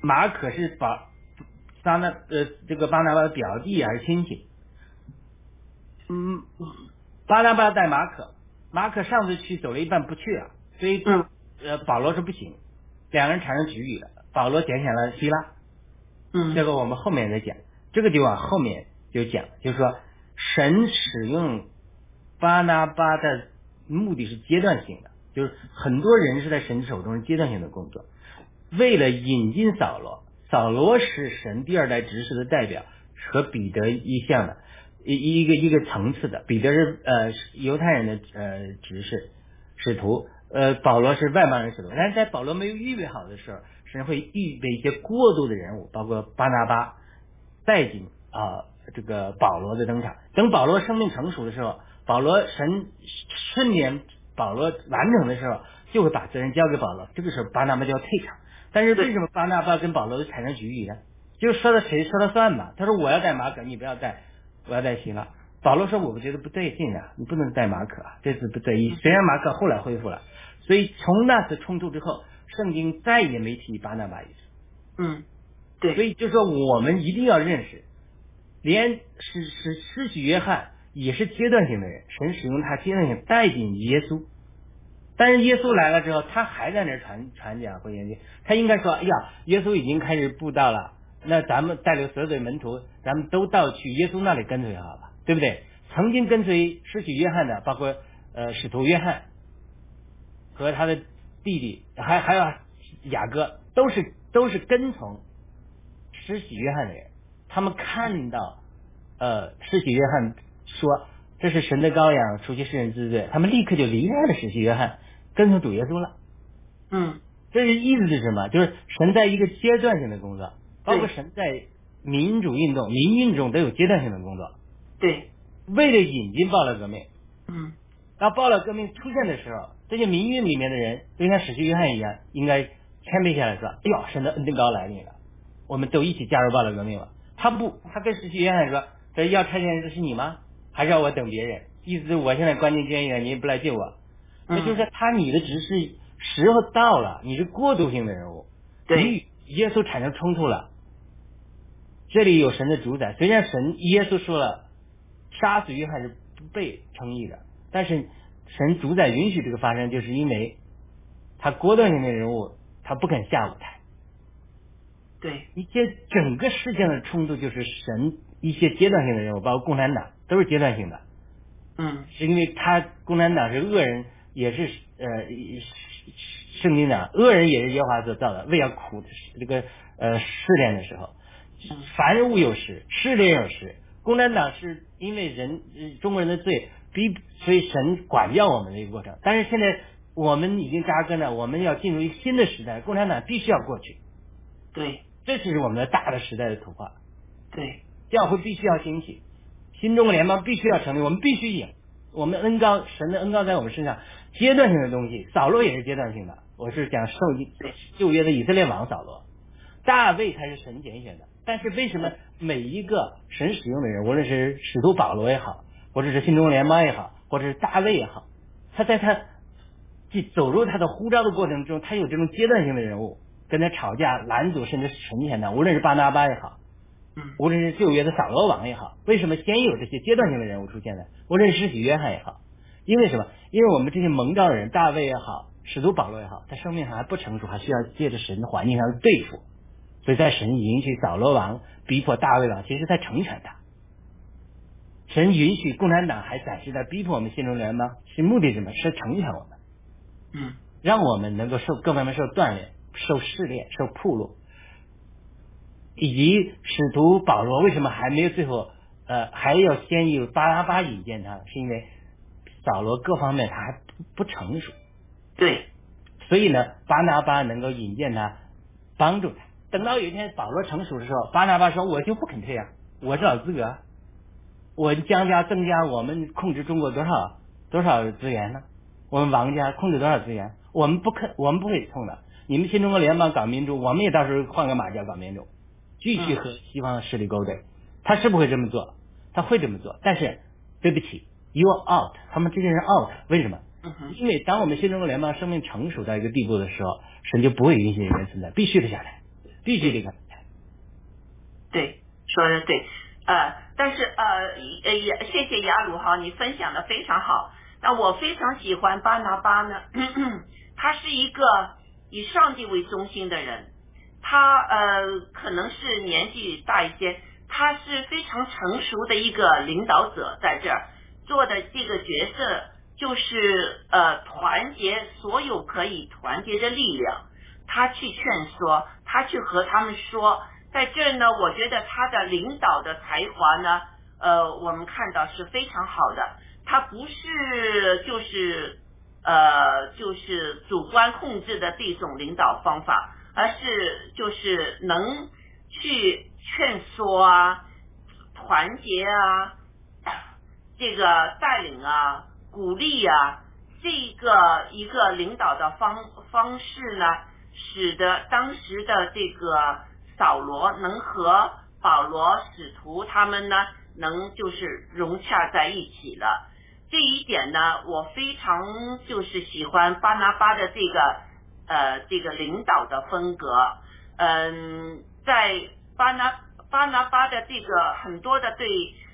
[SPEAKER 2] 马可是保巴拿呃这个巴拿巴的表弟还是亲戚？嗯，巴拿巴带马可，马可上次去走了一半不去了，所以
[SPEAKER 1] 嗯
[SPEAKER 2] 呃保罗说不行，两个人产生局域了。保罗拣选了希拉，
[SPEAKER 1] 嗯
[SPEAKER 2] 这个我们后面再讲，这个就往后面就讲，就是说神使用巴拿巴的目的是阶段性的，就是很多人是在神手中阶段性的工作，为了引进扫罗，扫罗是神第二代执事的代表，和彼得一项的一一个一个层次的，彼得是呃犹太人的呃执事使徒，呃保罗是外邦人使徒，但是在保罗没有预备好的时候，神会预备一些过渡的人物，包括巴拿巴带进啊、这个保罗的登场。等保罗生命成熟的时候，保罗神顺连保罗完成的时候，就会把责任交给保罗。这个时候巴拿巴就要退场。但是为什么巴拿巴跟保罗产生局域呢？就是说了谁说了算嘛。他说我要带马可，你不要带，我要带希拉。保罗说我觉得不对劲啊，你不能带马可啊，这次不对意。虽然马可后来恢复了，所以从那次冲突之后，圣经再也没提巴拿巴一次。
[SPEAKER 1] 嗯，对，
[SPEAKER 2] 所以就说我们一定要认识，连使使施洗约翰也是阶段性的人，神使用他阶段性带进耶稣。但是耶稣来了之后，他还在那传传讲和研究。他应该说：“哎呀，耶稣已经开始布道了，那咱们带领所有的门徒，咱们都到去耶稣那里跟随好了，对不对？曾经跟随失去约翰的，包括呃使徒约翰和他的弟弟，还还有雅各，都是都是跟从施洗约翰的人。他们看到呃施洗约翰说这是神的羔羊，除去世人之罪，他们立刻就离开了施洗约翰，跟从主耶稣了。
[SPEAKER 1] 嗯
[SPEAKER 2] 这是意思是什么？就是神在一个阶段性的工作，包括神在民主运动、民运中都有阶段性的工作。
[SPEAKER 1] 对，
[SPEAKER 2] 为了引进暴乱革命，
[SPEAKER 1] 嗯
[SPEAKER 2] 当暴乱革命出现的时候，这些民运里面的人就像使徒约翰一样，应该谦卑下来说：“哎呦，神的恩典高来临了，我们都一起加入暴乱革命了。”他不，他跟使徒约翰说：“这要拆迁的是你吗？还是要我等别人？意思是我现在关进监狱了，你也不来救我。”
[SPEAKER 1] 嗯
[SPEAKER 2] 那就是说他你的指示时候到了，你是过渡性的人物，
[SPEAKER 1] 对
[SPEAKER 2] 你与耶稣产生冲突了。这里有神的主宰，虽然神耶稣说了杀死约翰是不被称义的，但是神主宰允许这个发生，就是因为他过渡性的人物他不肯下舞台。
[SPEAKER 1] 对，
[SPEAKER 2] 一些整个事件的冲突就是神一些阶段性的人物，包括共产党都是阶段性的。
[SPEAKER 1] 嗯
[SPEAKER 2] 是因为他共产党是恶人，也是呃圣经讲恶人也是耶和华所造的，为要苦这个呃试炼的时候，凡物有时，试炼有时。共产党是因为人、呃中国人的罪逼，所以神管教我们的一个过程。但是现在我们已经扎根了，我们要进入一个新的时代，共产党必须要过去。
[SPEAKER 1] 对
[SPEAKER 2] 这就是我们的大的时代的图画。
[SPEAKER 1] 对
[SPEAKER 2] 教会必须要兴起，新中国联邦必须要成立，我们必须赢。我们恩高神的恩高在我们身上，阶段性的东西，扫罗也是阶段性的。我是讲受旧约的以色列王扫罗，大卫才是神拣选的。但是为什么每一个神使用的人，无论是使徒保罗也好，或者是新中国联邦也好，或者是大卫也好，他在他即走入他的呼召的过程中，他有这种阶段性的人物跟他吵架、拦阻，甚至是成全他。无论是巴拿巴也好，
[SPEAKER 1] 嗯
[SPEAKER 2] 无论是旧约的扫罗王也好，为什么先有这些阶段性的人物出现呢？无论是施洗约翰也好，因为什么？因为我们这些蒙召的人，大卫也好，使徒保罗也好，他生命还不成熟，还需要借着神的环境上的对付。所以在神允许扫罗王逼迫大卫王，其实在成全他。神允许共产党还暂时在逼迫我们新中联邦，是目的是什么？是成全我们，
[SPEAKER 1] 嗯
[SPEAKER 2] 让我们能够受各方面受锻炼、受试炼、受铺路。以及使徒保罗为什么还没有最后呃还要先有巴拉巴引荐他，是因为扫罗各方面他还不不成熟，
[SPEAKER 1] 对
[SPEAKER 2] 所以呢巴拿巴能够引荐他，帮助他。等到有一天保罗成熟的时候，巴拿巴说：“我就不肯退啊，我是老资格，我将加增加我们控制中国多少多少资源呢？我们王家控制多少资源？我们不肯，我们不会冲的。你们新中国联邦搞民主，我们也到时候换个马甲搞民主。”继续和西方势力勾兑，他是不会这么做，他会这么做，但是对不起，you are out，他们这些人 out，为什么？因为当我们新中国联邦生命成熟到一个地步的时候，神就不会允许人存在，必须得下来，必须得下来。
[SPEAKER 1] 对，说的对，呃，但是呃呃也谢谢雅鲁哈，你分享的非常好。那我非常喜欢巴拿巴呢，他是一个以上帝为中心的人，他呃可能是年纪大一些，他是非常成熟的一个领导者，在这儿做的这个角色就是呃团结所有可以团结的力量，他去劝说，他去和他们说，在这儿呢，我觉得他的领导的才华呢，呃，我们看到是非常好的，他不是就是呃就是主观控制的这种领导方法。而是就是能去劝说啊、团结啊、这个带领啊、鼓励啊，这一个一个领导的方方式呢，使得当时的这个扫罗能和保罗使徒他们呢，能就是融洽在一起了。这一点呢，我非常就是喜欢巴拿巴的这个。呃，这个领导的风格，嗯，在巴拿巴拿巴的这个很多的对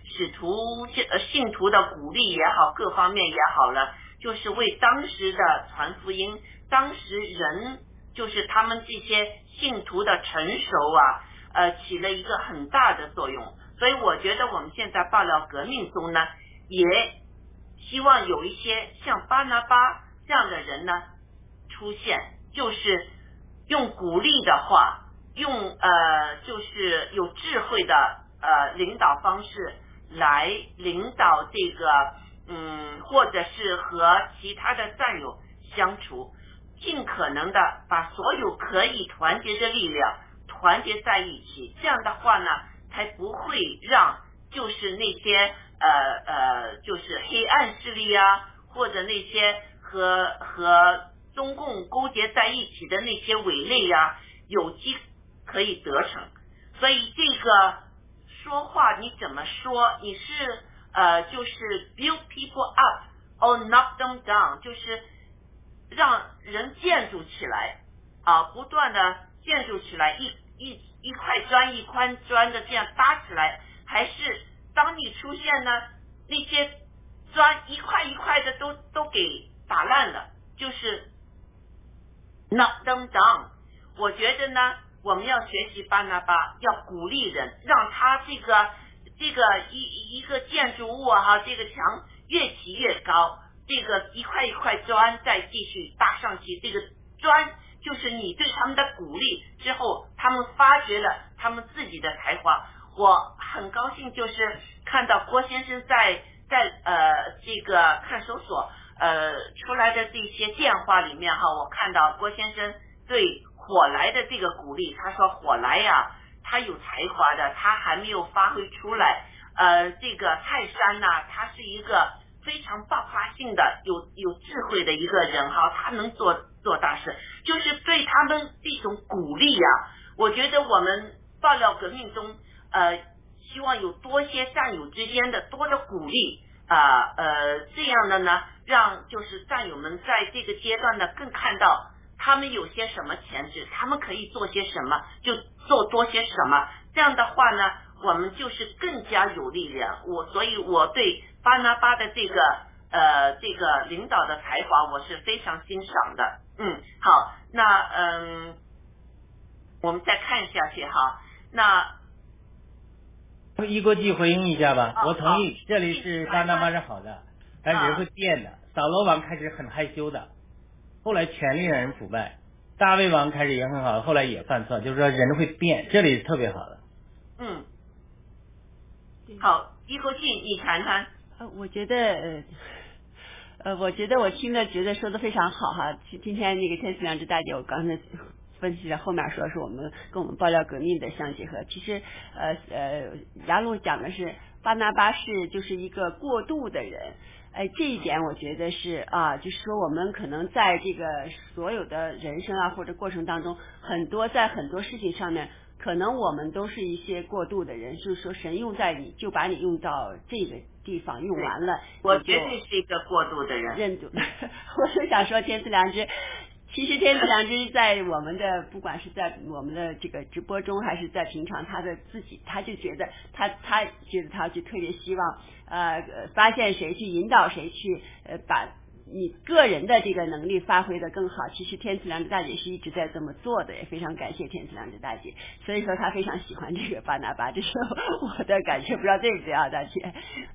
[SPEAKER 1] 使徒信信徒的鼓励也好，各方面也好了，就是为当时的传福音，当时人就是他们这些信徒的成熟啊，呃，起了一个很大的作用。所以我觉得我们现在爆料革命中呢，也希望有一些像巴拿巴这样的人呢出现。就是用鼓励的话，用呃，就是有智慧的呃领导方式来领导这个嗯，或者是和其他的战友相处，尽可能的把所有可以团结的力量团结在一起。这样的话呢，才不会让就是那些呃呃，就是黑暗势力啊，或者那些和和。中共勾结在一起的那些伪类呀，有机可以得逞。所以这个说话你怎么说？你是呃，就是 build people up or knock them down，就是让人建筑起来啊，不断的建筑起来，一一一块砖一块砖的这样搭起来，还是当你出现呢，那些砖一块一块的都都给打烂了，就是。knock them down，我觉得呢，我们要学习巴拿巴，要鼓励人，让他这个这个一一个建筑物哈，这个墙越起越高，这个一块一块砖再继续搭上去，这个砖就是你对他们的鼓励之后，他们发掘了他们自己的才华。我很高兴，就是看到郭先生在在呃这个看守所呃出来的这些电话里面哈，我看到郭先生对火来的这个鼓励，他说火来呀，他有才华的，他还没有发挥出来。呃，这个泰山呐，他是一个非常爆发性的、有有智慧的一个人哈，他能做做大事，就是对他们这种鼓励呀。我觉得我们爆料革命中，呃，希望有多些战友之间的多的鼓励啊，呃，这样的呢，让就是战友们在这个阶段呢，更看到他们有些什么潜质，他们可以做些什么，就做多些什么。这样的话呢。我们就是更加有力量，我所以我对巴拿巴的这个呃这个领导的才华我是非常欣赏的。嗯，好，那嗯，我们再看下去哈。那
[SPEAKER 2] 一国际回应一下吧，我同意，这里是巴拿巴是好的，但人会变的。扫罗王开始很害羞的，后来权力让人腐败。大卫王开始也很好，后来也犯错，就是说人会变，这里是特别好的。
[SPEAKER 1] 嗯。好，一口气你谈谈。
[SPEAKER 3] 呃，我觉得，呃，呃，我觉得我听的觉得说的非常好哈。今今天那个天赐良知大姐，我刚才分析在后面说是我们跟我们爆料革命的相结合。其实，呃呃，雅鲁讲的是巴拿巴是就是一个过渡的人。哎，这一点我觉得是啊，就是说我们可能在这个所有的人生啊或者过程当中，很多在很多事情上面。可能我们都是一些过度的人，就是说神用在你就把你用到这个地方用完了，
[SPEAKER 1] 我绝对是一个过度的人。
[SPEAKER 3] 认度，我就想说天赐良知，其实天赐良知在我们的不管是在我们的这个直播中，还是在平常他的自己，他就觉得他他觉得他就特别希望呃发现谁去引导谁去呃把。你个人的这个能力发挥的更好，其实天赐良知大姐是一直在这么做的，也非常感谢天赐良知大姐。所以说她非常喜欢这个巴拿巴，这是我的感觉，不知道对不对啊，大姐？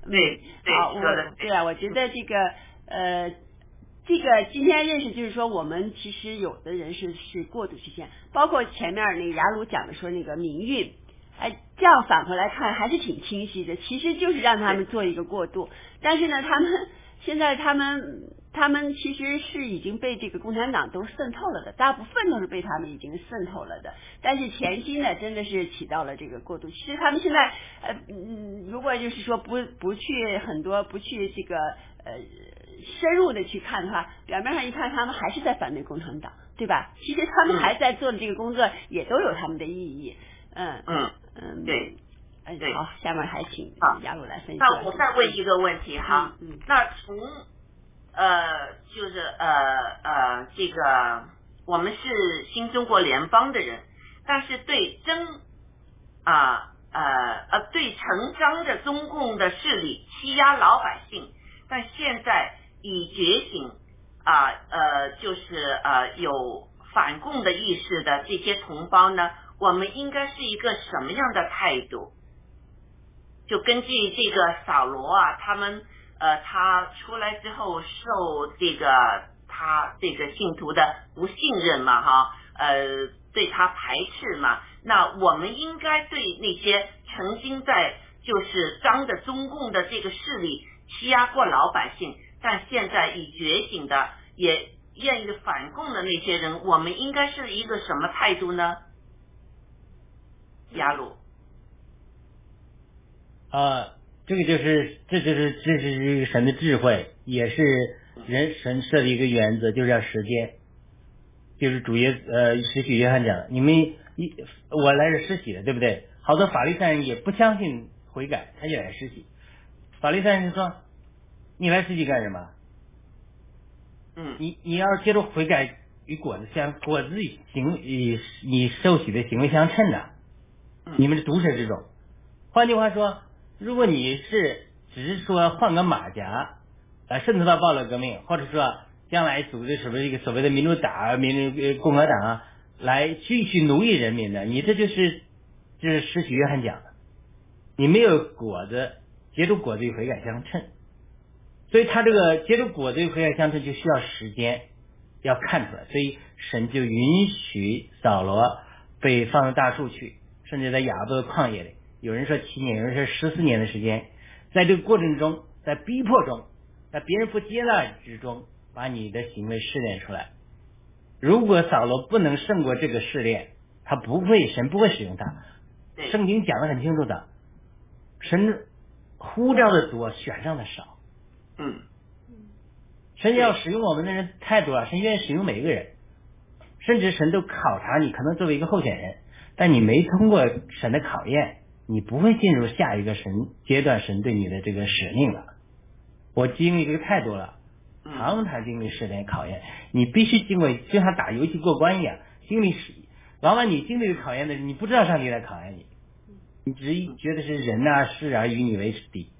[SPEAKER 1] 对，
[SPEAKER 3] 好，我对啊，我觉得这个呃，这个今天认识就是说，我们其实有的人是是过度实现，包括前面那雅鲁讲的说那个民运，哎，这样反过来看还是挺清晰的，其实就是让他们做一个过渡，但是呢，他们现在他们。他们其实是已经被这个共产党都渗透了的，大部分都是被他们已经渗透了的。但是前期呢，真的是起到了这个过渡。其实他们现在，呃，嗯，如果就是说不不去很多不去这个呃深入的去看的话，表面上一看他们还是在反对共产党，对吧？其实他们还在做的这个工作也都有他们的意义。嗯
[SPEAKER 1] 嗯嗯，对，对。
[SPEAKER 3] 好，下面还请雅鲁来分析。
[SPEAKER 1] 那我再问一个问题哈，
[SPEAKER 3] 嗯，
[SPEAKER 1] 那从。呃，就是呃呃，这个我们是新中国联邦的人，但是对真啊呃呃对成章的中共的势力欺压老百姓，但现在已觉醒啊呃就是呃有反共的意识的这些同胞呢，我们应该是一个什么样的态度？就根据这个扫罗啊，他们。呃，他出来之后受这个他这个信徒的不信任嘛，哈，呃，对他排斥嘛。那我们应该对那些曾经在就是当着中共的这个势力欺压过老百姓，但现在已觉醒的也愿意反共的那些人，我们应该是一个什么态度呢？亚鲁
[SPEAKER 2] 啊。这个就是，这就是这是一个神的智慧，也是人神设的一个原则，就是要时间。就是主耶呃施洗约翰讲的，你们一我来是施洗的，对不对？好多法律上人也不相信悔改，他也来施洗。法律上人说，你来施洗干什么？
[SPEAKER 1] 嗯，
[SPEAKER 2] 你你要接受悔改与果子相果子与行与你受洗的行为相称的，你们是毒蛇之种。换句话说。如果你是只是说换个马甲，呃，渗透到暴乱革命，或者说将来组织什么一个所谓的民主党、民主共和党啊，来继续奴役人民的，你这就是就是施洗约翰讲的，你没有果子结出果子与悔改相称，所以他这个结出果子与悔改相称就需要时间要看出来，所以神就允许扫罗被放到大树去，甚至在亚伯的旷野里。有人说七年，有人说十四年的时间，在这个过程中，在逼迫中，在别人不接纳之中，把你的行为试炼出来。如果扫罗不能胜过这个试炼，他不会，神不会使用他。圣经讲的很清楚的，神呼召的多，选上的少。
[SPEAKER 1] 嗯。
[SPEAKER 2] 神要使用我们的人太多了，神愿意使用每一个人，甚至神都考察你，可能作为一个候选人，但你没通过神的考验，你不会进入下一个神阶段，神对你的这个使命了。我经历这个太多了，
[SPEAKER 1] 嗯。
[SPEAKER 2] 常常经历试炼考验，你必须经过，就像打游戏过关一样，经历试，往往你经历考验的，你不知道上帝在考验你，你只觉得是人啊事啊与你为敌，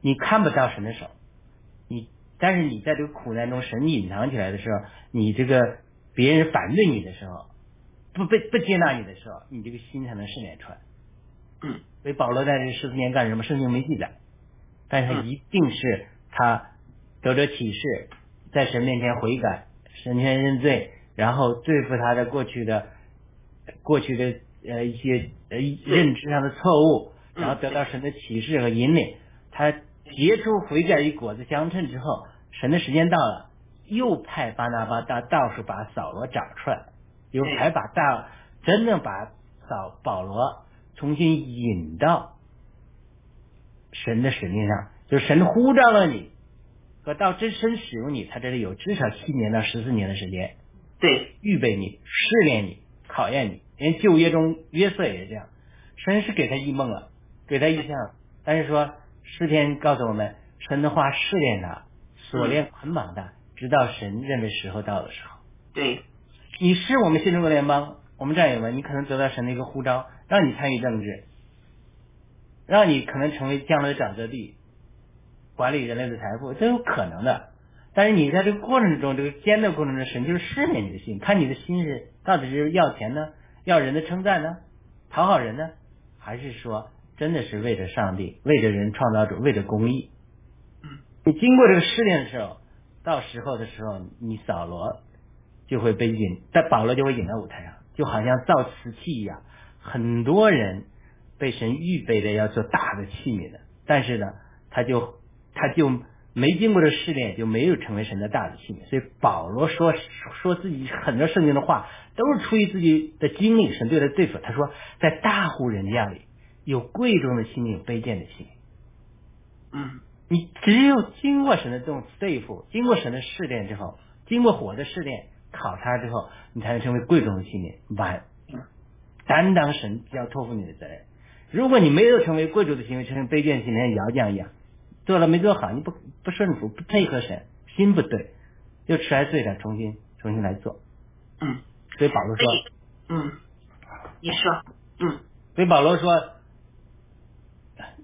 [SPEAKER 2] 你看不到神的手，你但是你在这个苦难中，神隐藏起来的时候，你这个别人反对你的时候，不被不接纳你的时候，你这个心才能试炼出来。
[SPEAKER 1] 嗯，
[SPEAKER 2] 所以保罗在这十四年干什么？圣经没记载，但是他一定是他得着启示，在神面前悔改，神前认罪，然后对付他的过去的过去的呃一些呃认知上的错误，
[SPEAKER 1] 嗯
[SPEAKER 2] 然后得到神的启示和引领，他结出悔改与果子相称之后，神的时间到了，又派巴拿巴到到处把扫罗找出来，又
[SPEAKER 1] 对
[SPEAKER 2] 还把大真正把扫保罗重新引到神的使命上，就是神呼召了你，和到真身使用你，他这里有至少七年到十四年的时间，
[SPEAKER 1] 对，
[SPEAKER 2] 预备你、试炼你、考验你。连旧约中约瑟也是这样，神是给他异梦了，给他异象，但是说诗篇告诉我们，神的话试炼他，锁链捆绑他，直到神认为时候到的时候。
[SPEAKER 1] 对，
[SPEAKER 2] 你是我们新中国联邦，我们战友们，你可能得到神的一个呼召，让你参与政治，让你可能成为将来的沼泽地，管理人类的财富，都有可能的。但是你在这个过程中，这个艰难过程中，神就是试炼你的心，看你的心是到底是要钱呢，要人的称赞呢，讨好人呢，还是说真的是为着上帝，为着人创造主，为着公义？
[SPEAKER 1] 嗯，
[SPEAKER 2] 你经过这个试炼的时候，到时候的时候，你扫罗就会被引，但保罗就会引到舞台上，就好像造瓷器一样，很多人被神预备的要做大的器皿的，但是呢，他就他就没经过这试炼，就没有成为神的大的器皿。所以保罗说说自己很多圣经的话，都是出于自己的经历，神对他对付。他说，在大户人家里有贵重的器皿，有卑贱的器皿。
[SPEAKER 1] 嗯
[SPEAKER 2] 你只有经过神的这种对付，经过神的试炼之后，经过火的试炼考察之后，你才能成为贵重的信念，完担当神要托付你的责任。如果你没有成为贵重的行为，成为卑贱的器皿，像窑匠一样，做了没做好，你不不顺服，不配合神，心不对，又吃来罪了，重新重新来做。
[SPEAKER 1] 嗯，
[SPEAKER 2] 所以保罗说，
[SPEAKER 1] 嗯，你说，嗯
[SPEAKER 2] 所以保罗说，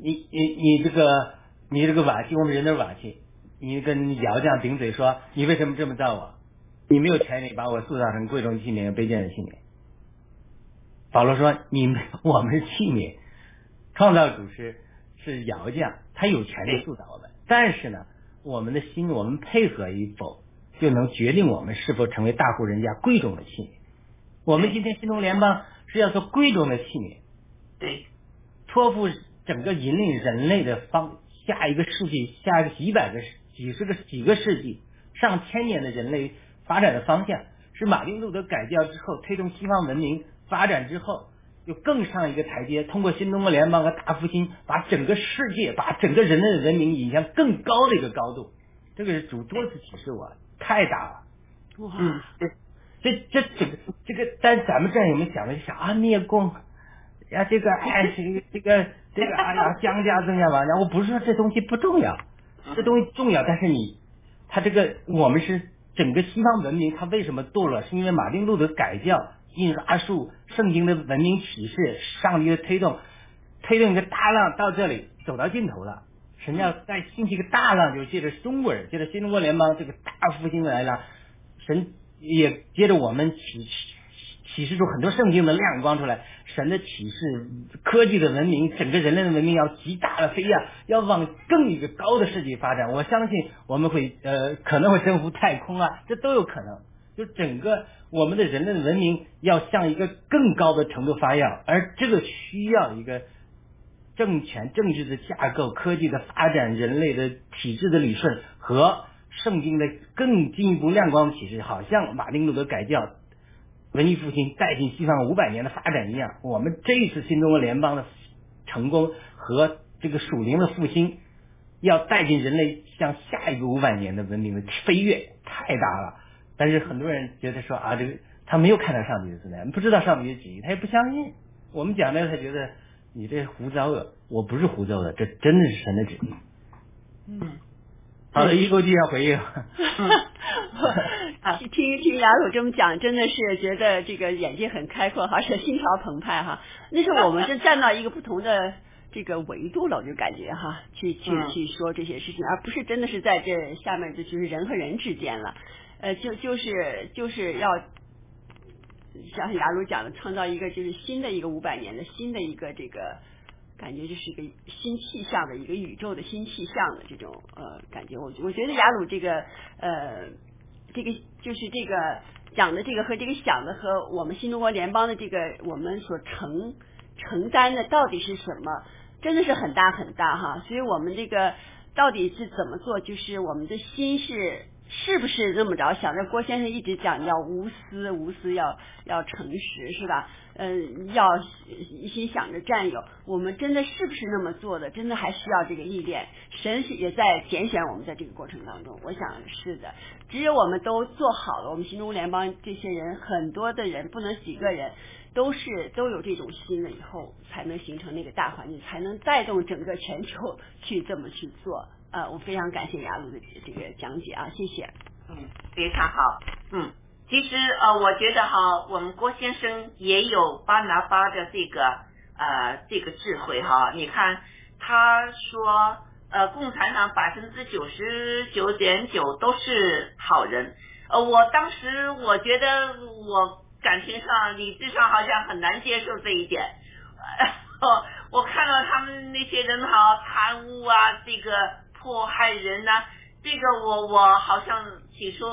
[SPEAKER 2] 你你你这个你这个瓦器，我们人都是瓦器，你跟窑匠顶嘴说，你为什么这么造我？你没有权利把我塑造成贵重器皿、卑贱的器皿。保罗说，你们我们是器皿，创造主是是窑匠，他有权利塑造我们，但是呢，我们的心，我们配合与否，就能决定我们是否成为大户人家贵重的器皿。我们今天新中联邦是要做贵重的器皿。
[SPEAKER 1] 对，
[SPEAKER 2] 托付整个引领人类的方下一个世纪，下一个几百个、几十个、几个世纪、上千年的人类发展的方向，是马丁路德改教之后推动西方文明发展之后，又更上一个台阶，通过新中国联邦和大复兴，把整个世界、把整个人类的文明引向更高的一个高度。这个是主多次启示我，太大了。
[SPEAKER 3] 哇，
[SPEAKER 1] 嗯，
[SPEAKER 2] 这这这个这个，但咱们这儿有没有想的想啊灭共呀这个哎这个这个这个哎呀姜家增加完了，我不是说这东西不重要，这东西重要，但是你他这个我们是整个西方文明，它为什么堕落？是因为马丁路德改教、印刷术、圣经的文明启示、上帝的推动，推动一个大浪到这里走到尽头了。神要再兴起一个大浪，就借着中国人，借着新中国联邦这个大复兴来了，神也接着我们启启示出很多圣经的亮光出来，神的启示，科技的文明，整个人类的文明要极大的飞跃，要往更一个高的世界发展。我相信我们会呃可能会征服太空啊，这都有可能。就整个我们的人类的文明要向一个更高的程度发扬，而这个需要一个政权、政治的架构、科技的发展、人类的体制的理顺和圣经的更进一步亮光启示，好像马丁路德改教、文艺复兴带进西方五百年的发展一样。我们这一次新中国联邦的成功和这个属灵的复兴，要带进人类向下一个五百年的文明的飞跃，太大了。但是很多人觉得说啊，这个他没有看到上帝的存在，不知道上帝的旨意，他也不相信。我们讲的，他觉得你这胡诌的，我不是胡诌的，这真的是神的旨意。
[SPEAKER 1] 嗯，
[SPEAKER 2] 好的，一口气要回应。
[SPEAKER 3] 听听听雅鲁这么讲，真的是觉得这个眼界很开阔，而且心潮澎湃哈。那是我们是站到一个不同的这个维度了，我就感觉哈，去去
[SPEAKER 1] 嗯
[SPEAKER 3] 去说这些事情，而不是真的是在这下面这就是人和人之间了。呃，就就是就是要像雅鲁讲的，创造一个就是新的一个五百年的新的一个这个。感觉就是一个新气象的一个宇宙的新气象的这种呃感觉，我我觉得雅鲁这个呃这个就是这个讲的这个和这个想的和我们新中国联邦的这个我们所承承担的到底是什么，真的是很大很大哈，所以我们这个到底是怎么做，就是我们的心是。是不是这么着想着？郭先生一直讲要无私，无私要要诚实，是吧？嗯，要一心想着占有。我们真的是不是那么做的？真的还需要这个历练。神也在拣选我们在这个过程当中，我想是的。只有我们都做好了，我们新中国联邦这些人，很多的人，不能几个人，都是都有这种心了，以后才能形成那个大环境，才能带动整个全球去这么去做。呃，我非常感谢雅鲁的这个讲解啊，谢谢。
[SPEAKER 1] 嗯，非常好。嗯，其实呃，我觉得哈，我们郭先生也有巴拿巴的这个呃这个智慧哈。你看他说呃，共产党百分之九十九点九都是好人。呃，我当时我觉得我感情上、理智上好像很难接受这一点。哦，我看到他们那些人哈，贪污啊，这个。迫害人呢、这个我我好像起初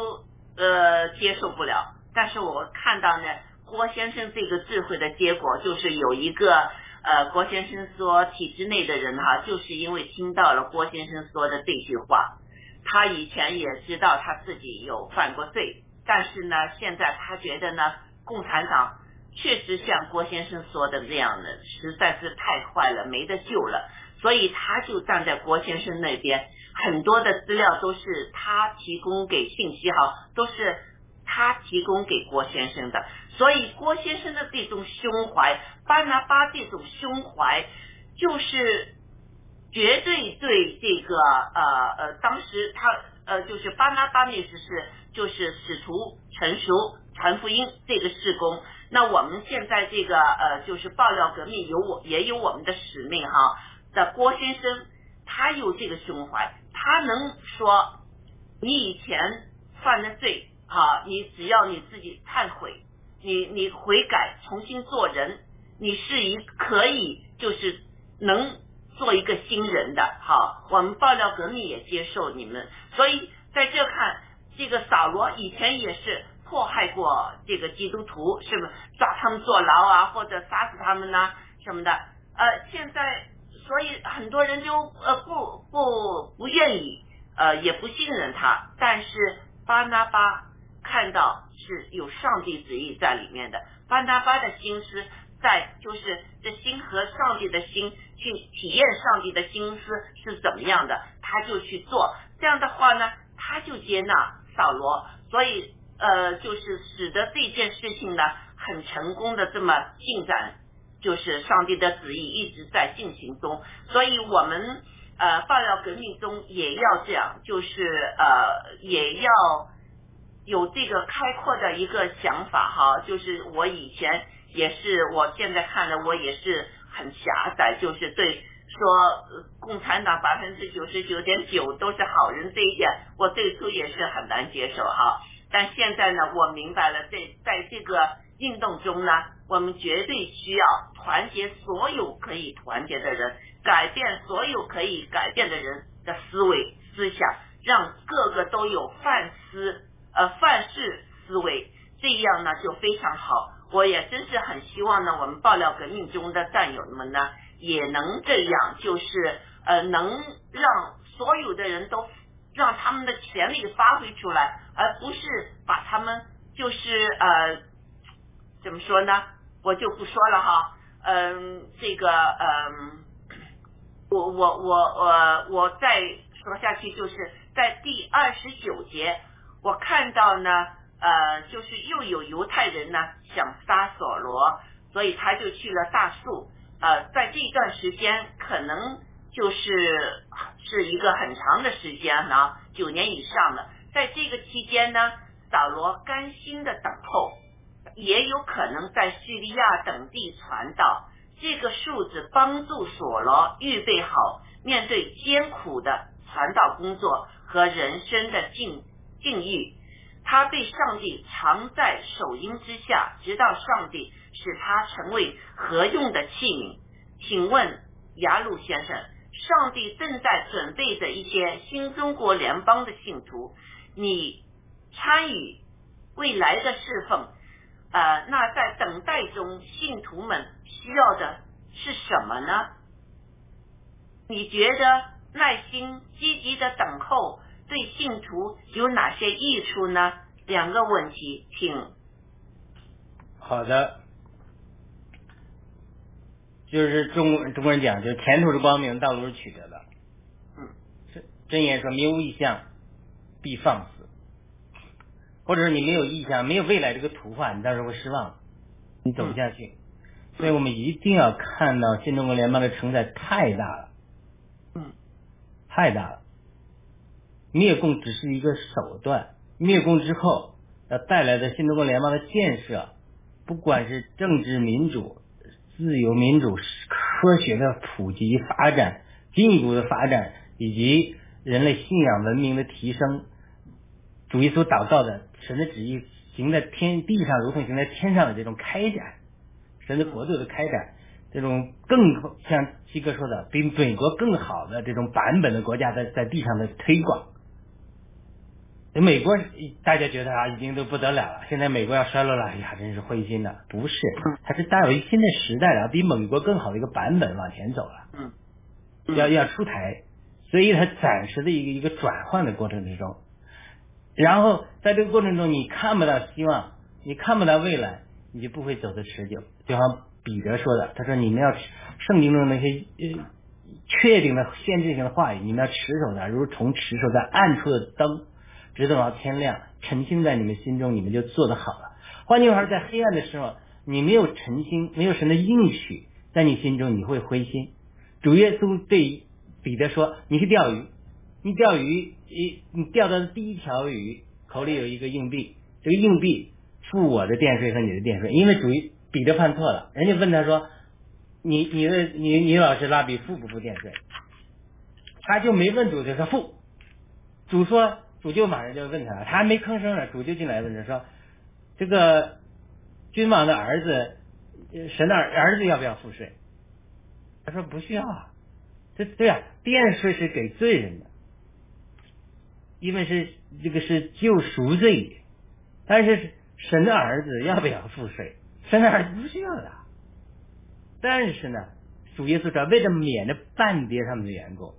[SPEAKER 1] 呃接受不了，但是我看到呢，郭先生这个智慧的结果就是有一个呃郭先生说体制内的人哈、就是因为听到了郭先生说的这句话，他以前也知道他自己有犯过罪，但是呢，现在他觉得呢，共产党确实像郭先生说的这样的，实在是太坏了，没得救了。所以他就站在郭先生那边，很多的资料都是他提供给信息哈，都是他提供给郭先生的。所以郭先生的这种胸怀，巴拿巴这种胸怀，就是绝对对这个呃呃，当时他呃就是巴拿巴那时是就是使徒成熟传福音这个事工。那我们现在这个呃就是爆料革命有我也有我们的使命哈。的郭先生，他有这个胸怀，他能说你以前犯的罪啊，你只要你自己忏悔，你你悔改，重新做人，你是一可以就是能做一个新人的。好，我们爆料革命也接受你们，所以在这看这个扫罗以前也是迫害过这个基督徒，是不是抓他们坐牢啊，或者杀死他们呐、什么的？呃，现在。所以很多人就呃不不不愿意呃也不信任他，但是巴拿巴看到是有上帝旨意在里面的，巴拿巴的心思在就是这心和上帝的心去体验上帝的心思是怎么样的，他就去做，这样的话呢，他就接纳扫罗，所以呃就是使得这件事情呢很成功的这么进展。就是上帝的旨意一直在进行中，所以我们呃爆料革命中也要这样，就是呃也要有这个开阔的一个想法哈。就是我以前也是，我现在看的我也是很狭窄，就是对说共产党百分之九十九点九都是好人这一点，我最初也是很难接受哈。但现在呢，我明白了，在在这个运动中呢。我们绝对需要团结所有可以团结的人，改变所有可以改变的人的思维思想，让个个都有范思呃范式思维，这样呢就非常好。我也真是很希望呢，我们爆料革命中的战友们呢，也能这样，就是呃，能让所有的人都让他们的潜力发挥出来，而不是把他们就是呃，怎么说呢？我就不说了哈，嗯，这个嗯，我我我我我再说下去，就是在第二十九节，我看到呢。呃，就是又有犹太人呢想杀索罗，所以他就去了大树。呃，在这段时间，可能就是是一个很长的时间呢，九年以上的。在这个期间呢，扫罗甘心的等候，也有可能在叙利亚等地传道。这个数字帮助索罗预备好面对艰苦的传道工作和人生的境境遇。他被上帝藏在手鹰之下，直到上帝使他成为合用的器皿。请问雅鲁先生，上帝正在准备着一些新中国联邦的信徒，你参与未来的侍奉。呃，那在等待中，信徒们需要的是什么呢？你觉得耐心、积极的等候？对信徒有哪些益处呢？两个问题，请。
[SPEAKER 2] 好的，就是中中国人讲，就是前途是光明，道路是曲折的。
[SPEAKER 1] 嗯。
[SPEAKER 2] 真言说，民无意向，必放肆。或者说你没有意向，没有未来这个图画，你到时候会失望，你走不下去。所以我们一定要看到新中国联邦的承载太大了。
[SPEAKER 1] 嗯。
[SPEAKER 2] 太大了。灭共只是一个手段，灭共之后要带来的新中国联邦的建设，不管是政治民主、自由民主、科学的普及发展、进一步的发展，以及人类信仰文明的提升，主义所祷告的神的旨意行在天地上，如同行在天上的这种开展，神的国度的开展，这种更像七哥说的，比美国更好的这种版本的国家在在地上的推广。美国大家觉得啊，已经都不得了了。现在美国要衰落了，哎呀，真是灰心的。不是，它是带有一新的时代的，比美国更好的一个版本往前走了。
[SPEAKER 1] 嗯，
[SPEAKER 2] 要要出台，所以它暂时的一个一个转换的过程之中。然后在这个过程中，你看不到希望，你看不到未来，你就不会走得持久。就像彼得说的，他说你们要圣经中那些呃确定的限制性的话语，你们要持守的，如同持守在暗处的灯。直到天亮，沉浸在你们心中，你们就做得好了。换句话说，在黑暗的时候，你没有诚心，没有神的应许，在你心中你会灰心。主耶稣对彼得说：“你去钓鱼，你钓鱼，你你钓到的第一条鱼口里有一个硬币，这个硬币付我的电税和你的电税。因为主彼得犯错了，人家问他说：你你的你你老师拉比付不付电税？他就没问主，就说付。主说。主就马上就问他了，他还没吭声呢，主就进来问他说：“这个君王的儿子，神的儿子要不要付税？”他说：“不需要。”这对啊，电税是给罪人的，因为是这个是救赎罪，但是神的儿子要不要付税？神的儿子不需要的。但是呢，主耶稣说，为了免得半跌他们的缘故，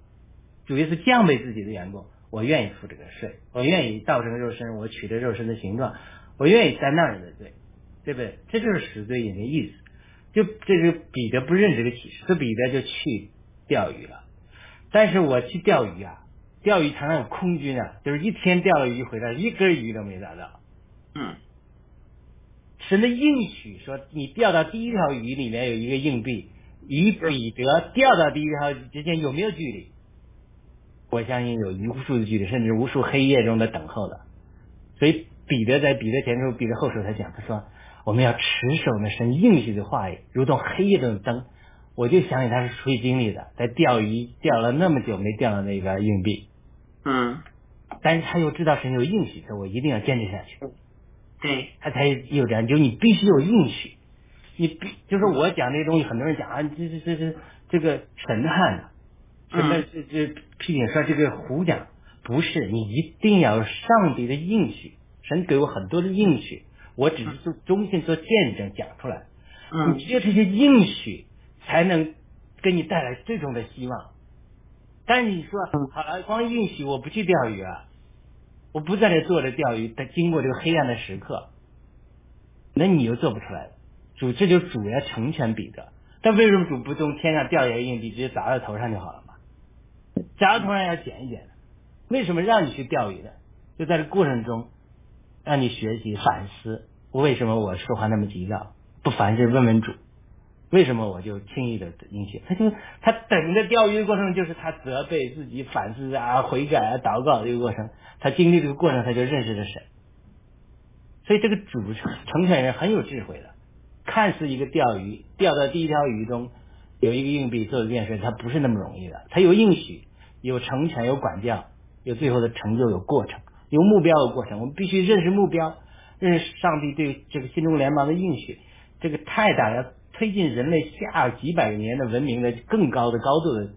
[SPEAKER 2] 主耶稣降卑自己的缘故。我愿意付这个税，我愿意道成肉身，我取得肉身的形状，我愿意担那人的罪，对不对？这就是死罪引的意思。就这个彼得不认这个启示，所以彼得就去钓鱼了。但是我去钓鱼啊，钓鱼常常有空军啊，就是一天钓了鱼回来，一根鱼都没打到。
[SPEAKER 1] 嗯。
[SPEAKER 2] 神的应许说，你钓到第一条鱼里面有一个硬币，与彼得钓到第一条之间有没有距离？我相信有无数的距离，甚至无数黑夜中的等候的。所以彼得在彼得前书、彼得后书，他讲，他说我们要持守那神应许的话语，如同黑夜中的灯。我就想起他是出于经历的，在钓鱼钓了那么久没钓到那个硬币。
[SPEAKER 1] 嗯。
[SPEAKER 2] 但是他又知道神有应许，说我一定要坚持下去。
[SPEAKER 1] 对。
[SPEAKER 2] 他才有这样，就你必须有应许，你必就是我讲这些东西，很多人讲啊，这这这这这个神汉的。什么这这批评说这个胡讲？不是，你一定要有上帝的应许。神给我很多的应许，我只是做中心做见证讲出来。
[SPEAKER 1] 嗯
[SPEAKER 2] 你只有这些应许，才能给你带来最终的希望。但是你说好了，光应许我不去钓鱼啊，我不在这坐着钓鱼，但经过这个黑暗的时刻，那你又做不出来了。主这就是主要成全彼得，但为什么主不从天上掉下来硬币直接砸到头上就好了嘛？砸到头上要捡一捡的，为什么让你去钓鱼的？就在这过程中，让你学习反思，为什么我说话那么急躁？不凡事问问主，为什么我就轻易的应许？他就他等着钓鱼的过程，就是他责备自己、反思啊、悔改啊、祷告这个过程。他经历这个过程，他就认识了神。所以这个主成全人很有智慧的，看似一个钓鱼，钓到第一条鱼中有一个硬币做一件事，他不是那么容易的。他有应许，有成全，有管教，有最后的成就，有过程，有目标的过程。我们必须认识目标，认识上帝对这个新中联邦的应许。这个太大，了推进人类下几百年的文明的更高的高度的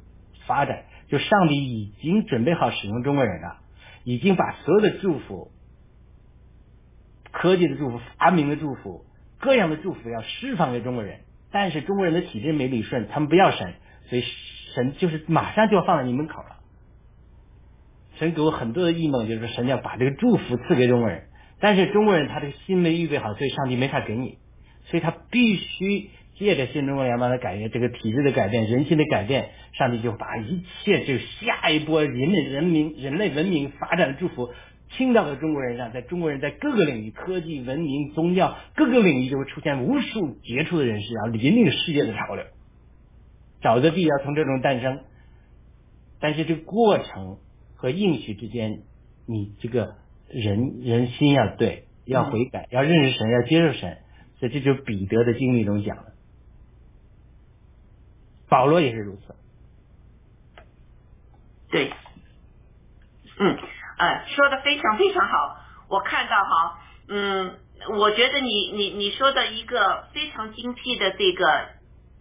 [SPEAKER 2] 发展。就上帝已经准备好使用中国人了，已经把所有的祝福、科技的祝福、发明的祝福、各样的祝福要释放给中国人。但是中国人的体制没理顺，他们不要神，所以神就是马上就要放在你门口了。神给我很多的异梦，就是神要把这个祝福赐给中国人，但是中国人他这个心没预备好，所以上帝没法给你。所以他必须借着新中国联邦的改变，这个体制的改变、人心的改变，上帝就把一切就下一波人类人民、人类文明发展的祝福倾倒到中国人上，在中国人在各个领域，科技、文明、宗教各个领域就会出现无数杰出的人士，然后引领世界的潮流。沼泽地要从这种诞生，但是这个过程和应许之间，你这个人人心要对，要悔改，要认识神，要接受神。所以这就是彼得的经历中讲的，保罗也是如此。
[SPEAKER 1] 对，嗯，呃，说的非常非常好。我看到哈，嗯，我觉得你你你说的一个非常精辟的这个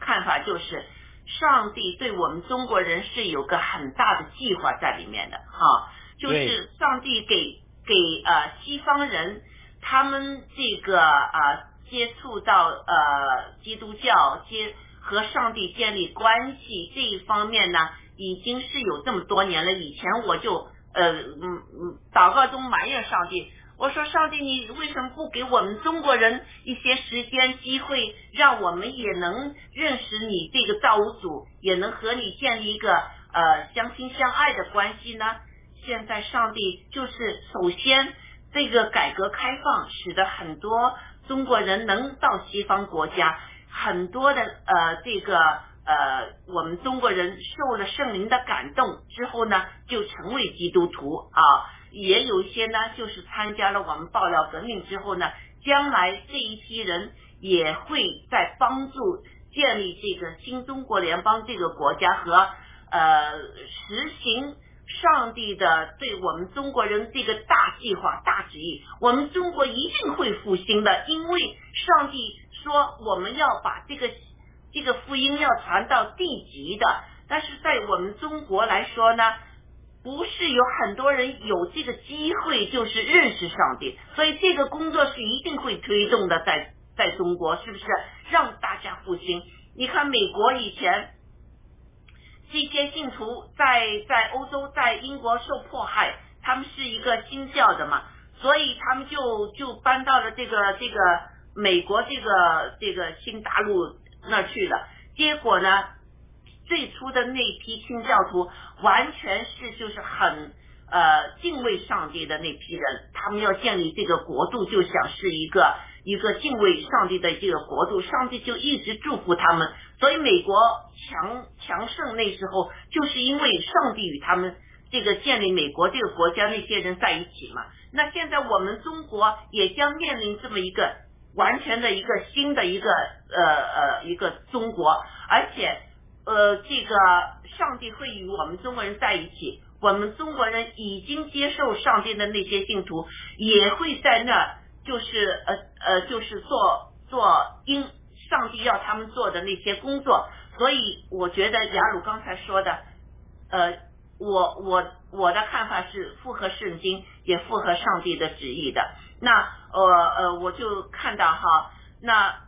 [SPEAKER 1] 看法，就是上帝对我们中国人是有个很大的计划在里面的哈，就是上帝给给呃西方人他们这个呃。接触到呃基督教接和上帝建立关系这一方面呢，已经是有这么多年了。以前我就呃嗯嗯祷告中埋怨上帝，我说上帝你为什么不给我们中国人一些时间机会，让我们也能认识你这个造物主，也能和你建立一个呃相亲相爱的关系呢？现在上帝就是首先这个改革开放，使得很多。中国人能到西方国家，很多的呃这个呃我们中国人受了圣灵的感动之后呢，就成为基督徒啊，也有一些呢就是参加了我们爆料革命之后呢，将来这一批人也会在帮助建立这个新中国联邦这个国家和呃实行。上帝的对我们中国人这个大计划、大旨意，我们中国一定会复兴的，因为上帝说我们要把这个这个福音要传到地极的。但是在我们中国来说呢，不是有很多人有这个机会，就是认识上帝，所以这个工作是一定会推动的，在在中国是不是让大家复兴？你看美国以前。这些信徒在在欧洲、在英国受迫害，他们是一个新教的嘛，所以他们就就搬到了这个这个美国这个这个新大陆那儿去了。结果呢，最初的那批新教徒完全是就是很呃敬畏上帝的那批人，他们要建立这个国度，就想是一个一个敬畏上帝的这个国度，上帝就一直祝福他们。所以美国强强盛那时候，就是因为上帝与他们这个建立美国这个国家那些人在一起嘛。那现在我们中国也将面临这么一个完全的一个新的一个呃呃一个中国，而且呃这个上帝会与我们中国人在一起，我们中国人已经接受上帝的那些信徒也会在那儿，就是呃呃就是做做应。上帝要他们做的那些工作，所以我觉得雅鲁刚才说的，呃，我我我的看法是符合圣经，也符合上帝的旨意的。那呃呃，我就看到哈，那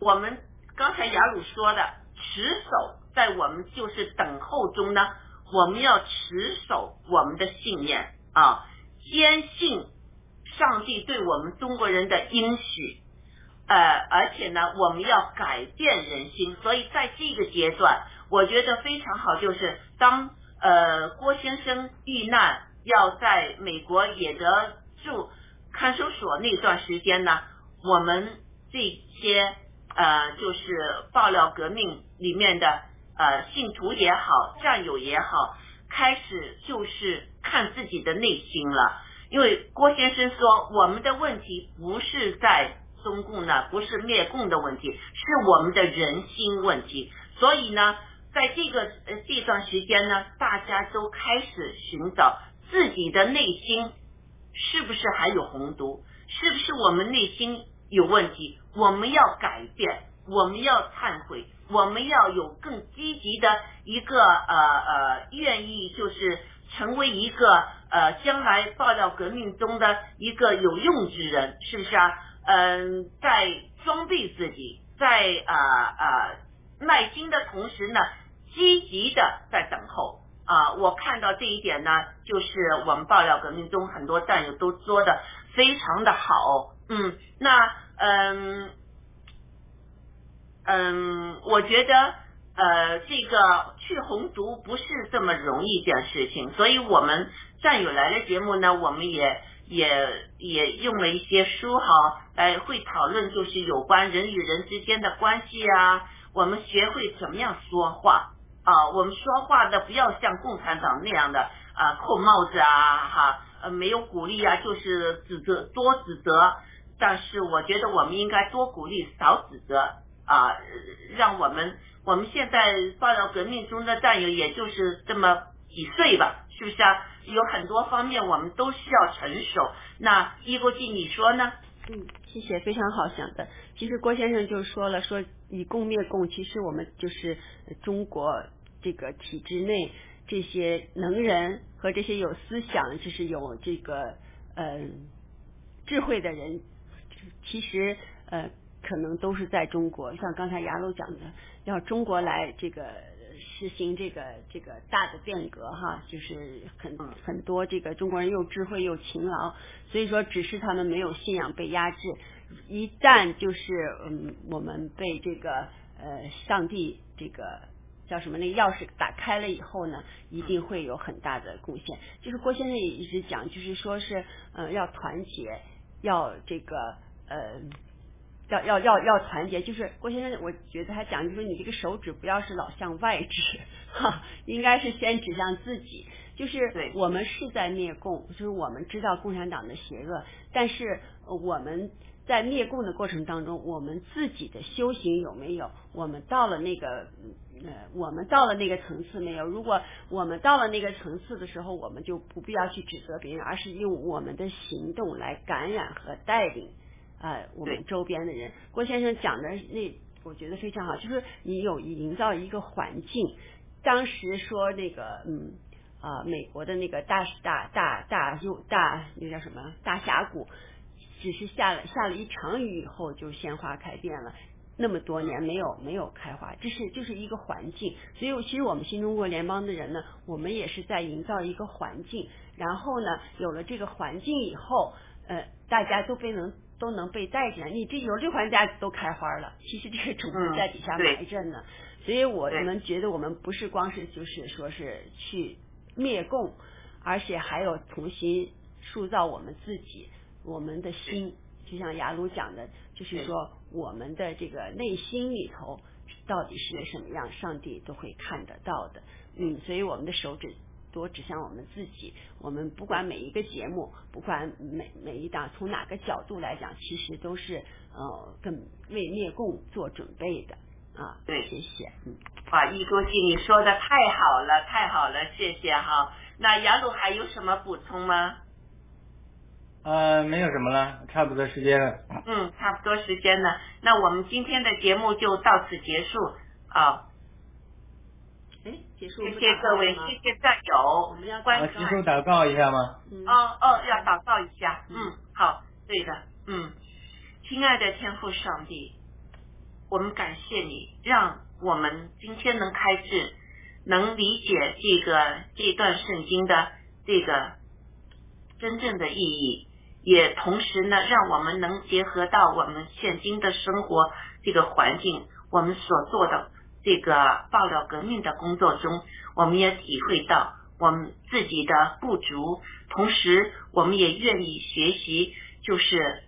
[SPEAKER 1] 我们刚才雅鲁说的持守，在我们就是等候中呢，我们要持守我们的信念啊，坚信上帝对我们中国人的应许，呃，而且呢，我们要改变人心。所以在这个阶段，我觉得非常好，就是当。呃，郭先生遇难要在美国也得住看守所那段时间呢，我们这些呃就是爆料革命里面的呃信徒也好，战友也好，开始就是看自己的内心了。因为郭先生说，我们的问题不是在中共呢，不是灭共的问题，是我们的人心问题。所以呢。在这个呃这段时间呢，大家都开始寻找自己的内心是不是还有红毒，是不是我们内心有问题？我们要改变，我们要忏悔，我们要有更积极的一个呃呃愿意，就是成为一个呃将来爆料革命中的一个有用之人，是不是啊？嗯，在装备自己，在啊啊耐心的同时呢。积极的在等候啊！我看到这一点呢，就是我们爆料革命中很多战友都做的非常的好。嗯，那嗯嗯，我觉得呃，这个去红毒不是这么容易一件事情，所以我们战友来的节目呢，我们也也也用了一些书哈，来会讨论就是有关人与人之间的关系啊，我们学会怎么样说话。啊，我们说话的不要像共产党那样的啊，扣帽子啊，哈，呃，没有鼓励啊，就是指责多指责。但是我觉得我们应该多鼓励，少指责啊，让我们我们现在报道革命中的战友，也就是这么几岁吧，是不是啊？有很多方面我们都需要成熟。那一国际你说呢？
[SPEAKER 3] 嗯，谢谢，非常好想的。其实郭先生就说了，说以共灭共，其实我们就是中国这个体制内这些能人和这些有思想，就是有这个呃智慧的人，其实呃可能都是在中国。像刚才雅鲁讲的，要中国来这个。实行这个这个大的变革哈，就是很很多这个中国人又智慧又勤劳，所以说只是他们没有信仰被压制。一旦就是嗯我们被这个呃上帝这个叫什么那个钥匙打开了以后呢，一定会有很大的贡献。就是郭先生也一直讲，就是说是呃要团结，要这个呃。要要要要团结，就是郭先生，我觉得他讲就是你这个手指不要是老向外指，哈，应该是先指向自己。就是我们是在灭共，就是我们知道共产党的邪恶，但是我们在灭共的过程当中，我们自己的修行有没有？我们到了那个呃，我们到了那个层次没有？如果我们到了那个层次的时候，我们就不必要去指责别人，而是用我们的行动来感染和带领。呃，我们周边的人，郭先生讲的那，我觉得非常好，就是你有营造一个环境。当时说那个，嗯啊，美国的那个大大大大又大，那叫什么大峡谷，只是下了下了一场雨以后就鲜花开遍了，那么多年没有没有开花，这是就是一个环境。所以其实我们新中国联邦的人呢，我们也是在营造一个环境。然后呢，有了这个环境以后，呃，大家都被能。都能被带进来，你这有六环家都开花了，其实这个种子在底下埋着呢。所以我们觉得我们不是光是就是说是去灭共，而且还有重新塑造我们自己，我们的心，就像雅鲁讲的，就是说我们的这个内心里头到底是个什么样，上帝都会看得到的。嗯，所以我们的手指。多指向我们自己，我们不管每一个节目，不管每每一档，从哪个角度来讲，其实都是呃，跟为灭共做准备的啊。
[SPEAKER 1] 对，
[SPEAKER 3] 谢谢。嗯，
[SPEAKER 1] 啊，易书记，你说的太好了，太好了，谢谢哈。那雅鲁还有什么补充吗？
[SPEAKER 2] 呃，没有什么了，差不多时间了。
[SPEAKER 1] 嗯，差不多时间了，那我们今天的节目就到此结束啊。
[SPEAKER 3] 哎，结束。
[SPEAKER 1] 谢谢各位，谢谢战友。
[SPEAKER 3] 我们要
[SPEAKER 1] 关
[SPEAKER 2] 我结束祷告一下吗？
[SPEAKER 3] 嗯
[SPEAKER 1] 哦哦，要祷告一下。嗯，好，对的，嗯，亲爱的天父上帝，我们感谢你，让我们今天能开智，能理解这个这段圣经的这个真正的意义，也同时呢，让我们能结合到我们现今的生活这个环境，我们所做的这个爆料革命的工作中，我们也体会到我们自己的不足，同时我们也愿意学习，就是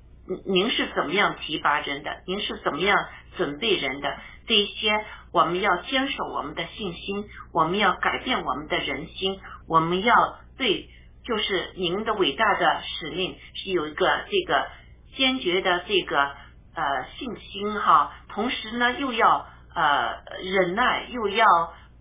[SPEAKER 1] 您是怎么样提拔人的，您是怎么样准备人的，这一些我们要坚守我们的信心，我们要改变我们的人心，我们要对就是您的伟大的使命是有一个这个坚决的这个呃信心哈，同时呢又要呃忍耐，又要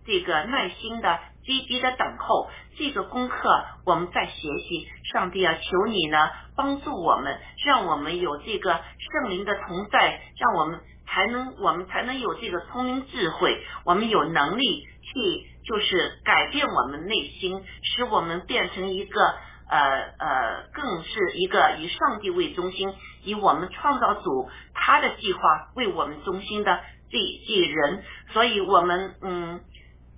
[SPEAKER 1] 这个耐心的积极的等候。这个功课我们在学习，上帝啊，求你呢帮助我们，让我们有这个圣灵的同在，让我们才能我们才能有这个聪明智慧，我们有能力去就是改变我们内心，使我们变成一个呃呃，更是一个以上帝为中心，以我们创造主他的计划为我们中心的这这人，所以我们嗯。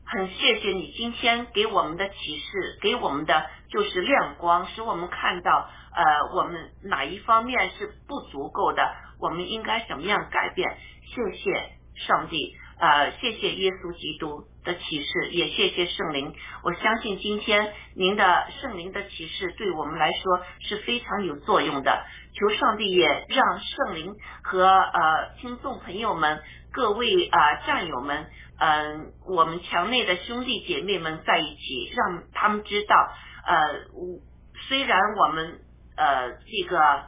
[SPEAKER 1] 很谢谢你今天给我们的启示，给我们的就是亮光，使我们看到呃我们哪一方面是不足够的，我们应该怎么样改变。谢谢上帝，呃，谢谢耶稣基督的启示，也谢谢圣灵。我相信今天您的圣灵的启示对我们来说是非常有作用的。求上帝也让圣灵和呃听众朋友们、各位啊、呃、战友们。嗯，我们墙内的兄弟姐妹们在一起，让他们知道，呃，虽然我们呃这个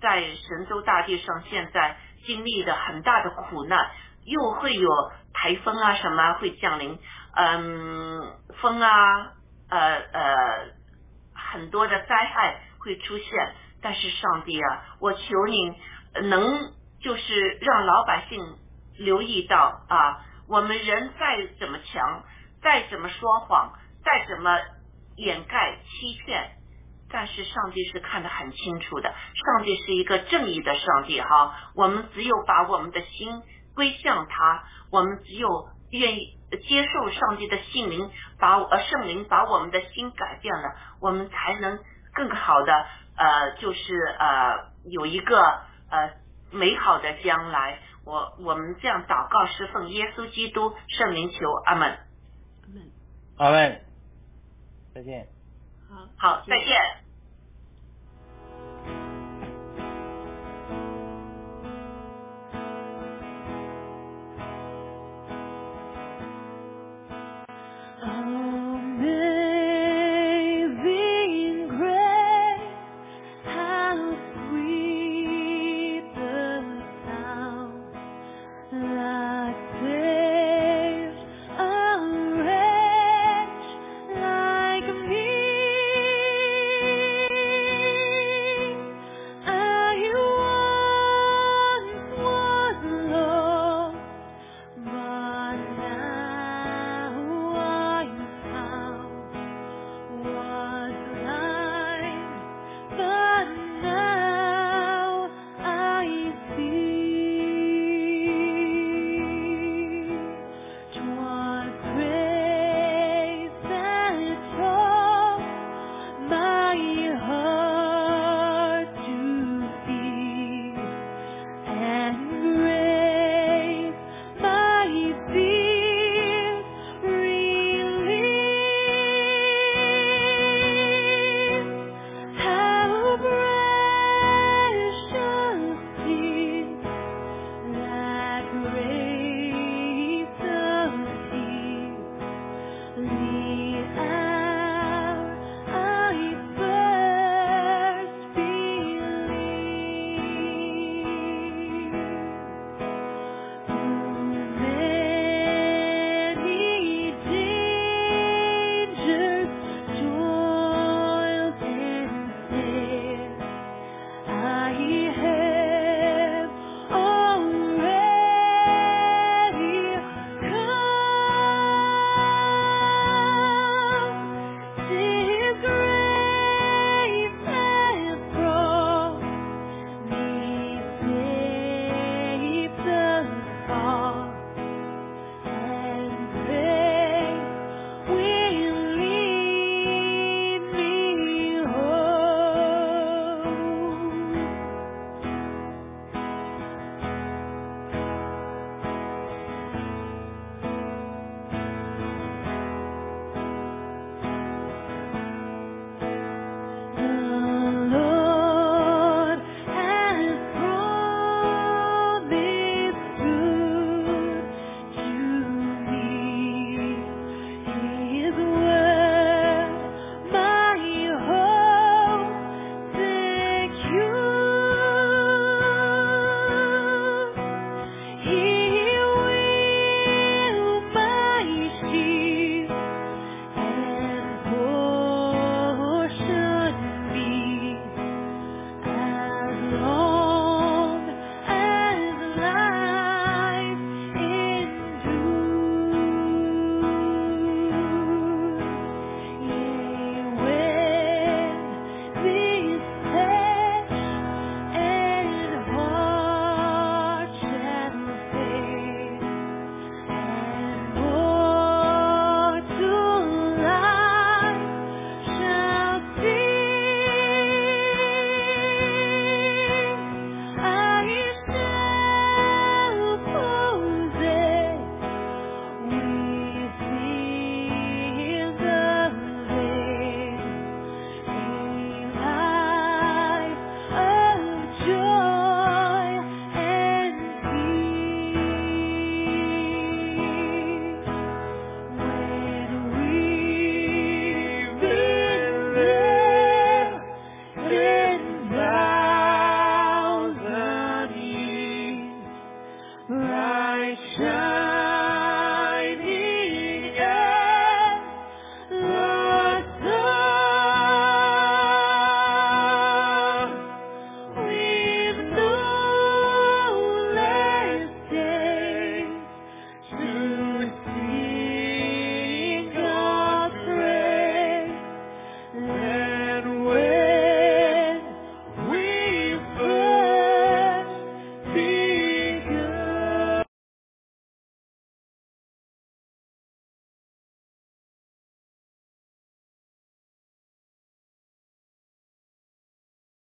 [SPEAKER 1] 在神州大地上现在经历的很大的苦难，又会有台风啊什么会降临，嗯，风啊，呃呃，很多的灾害会出现，但是上帝啊，我求您能就是让老百姓留意到啊。我们人再怎么强，再怎么说谎，再怎么掩盖欺骗，但是上帝是看得很清楚的。上帝是一个正义的上帝哈。我们只有把我们的心归向他，我们只有愿意接受上帝的姓名，把呃圣灵把我们的心改变了，我们才能更好的呃就是呃有一个呃美好的将来。我我们这样祷告，是奉耶稣基督圣名求，阿门。
[SPEAKER 3] 阿门。
[SPEAKER 2] 阿门。再见。
[SPEAKER 3] 好，
[SPEAKER 1] 好，再见。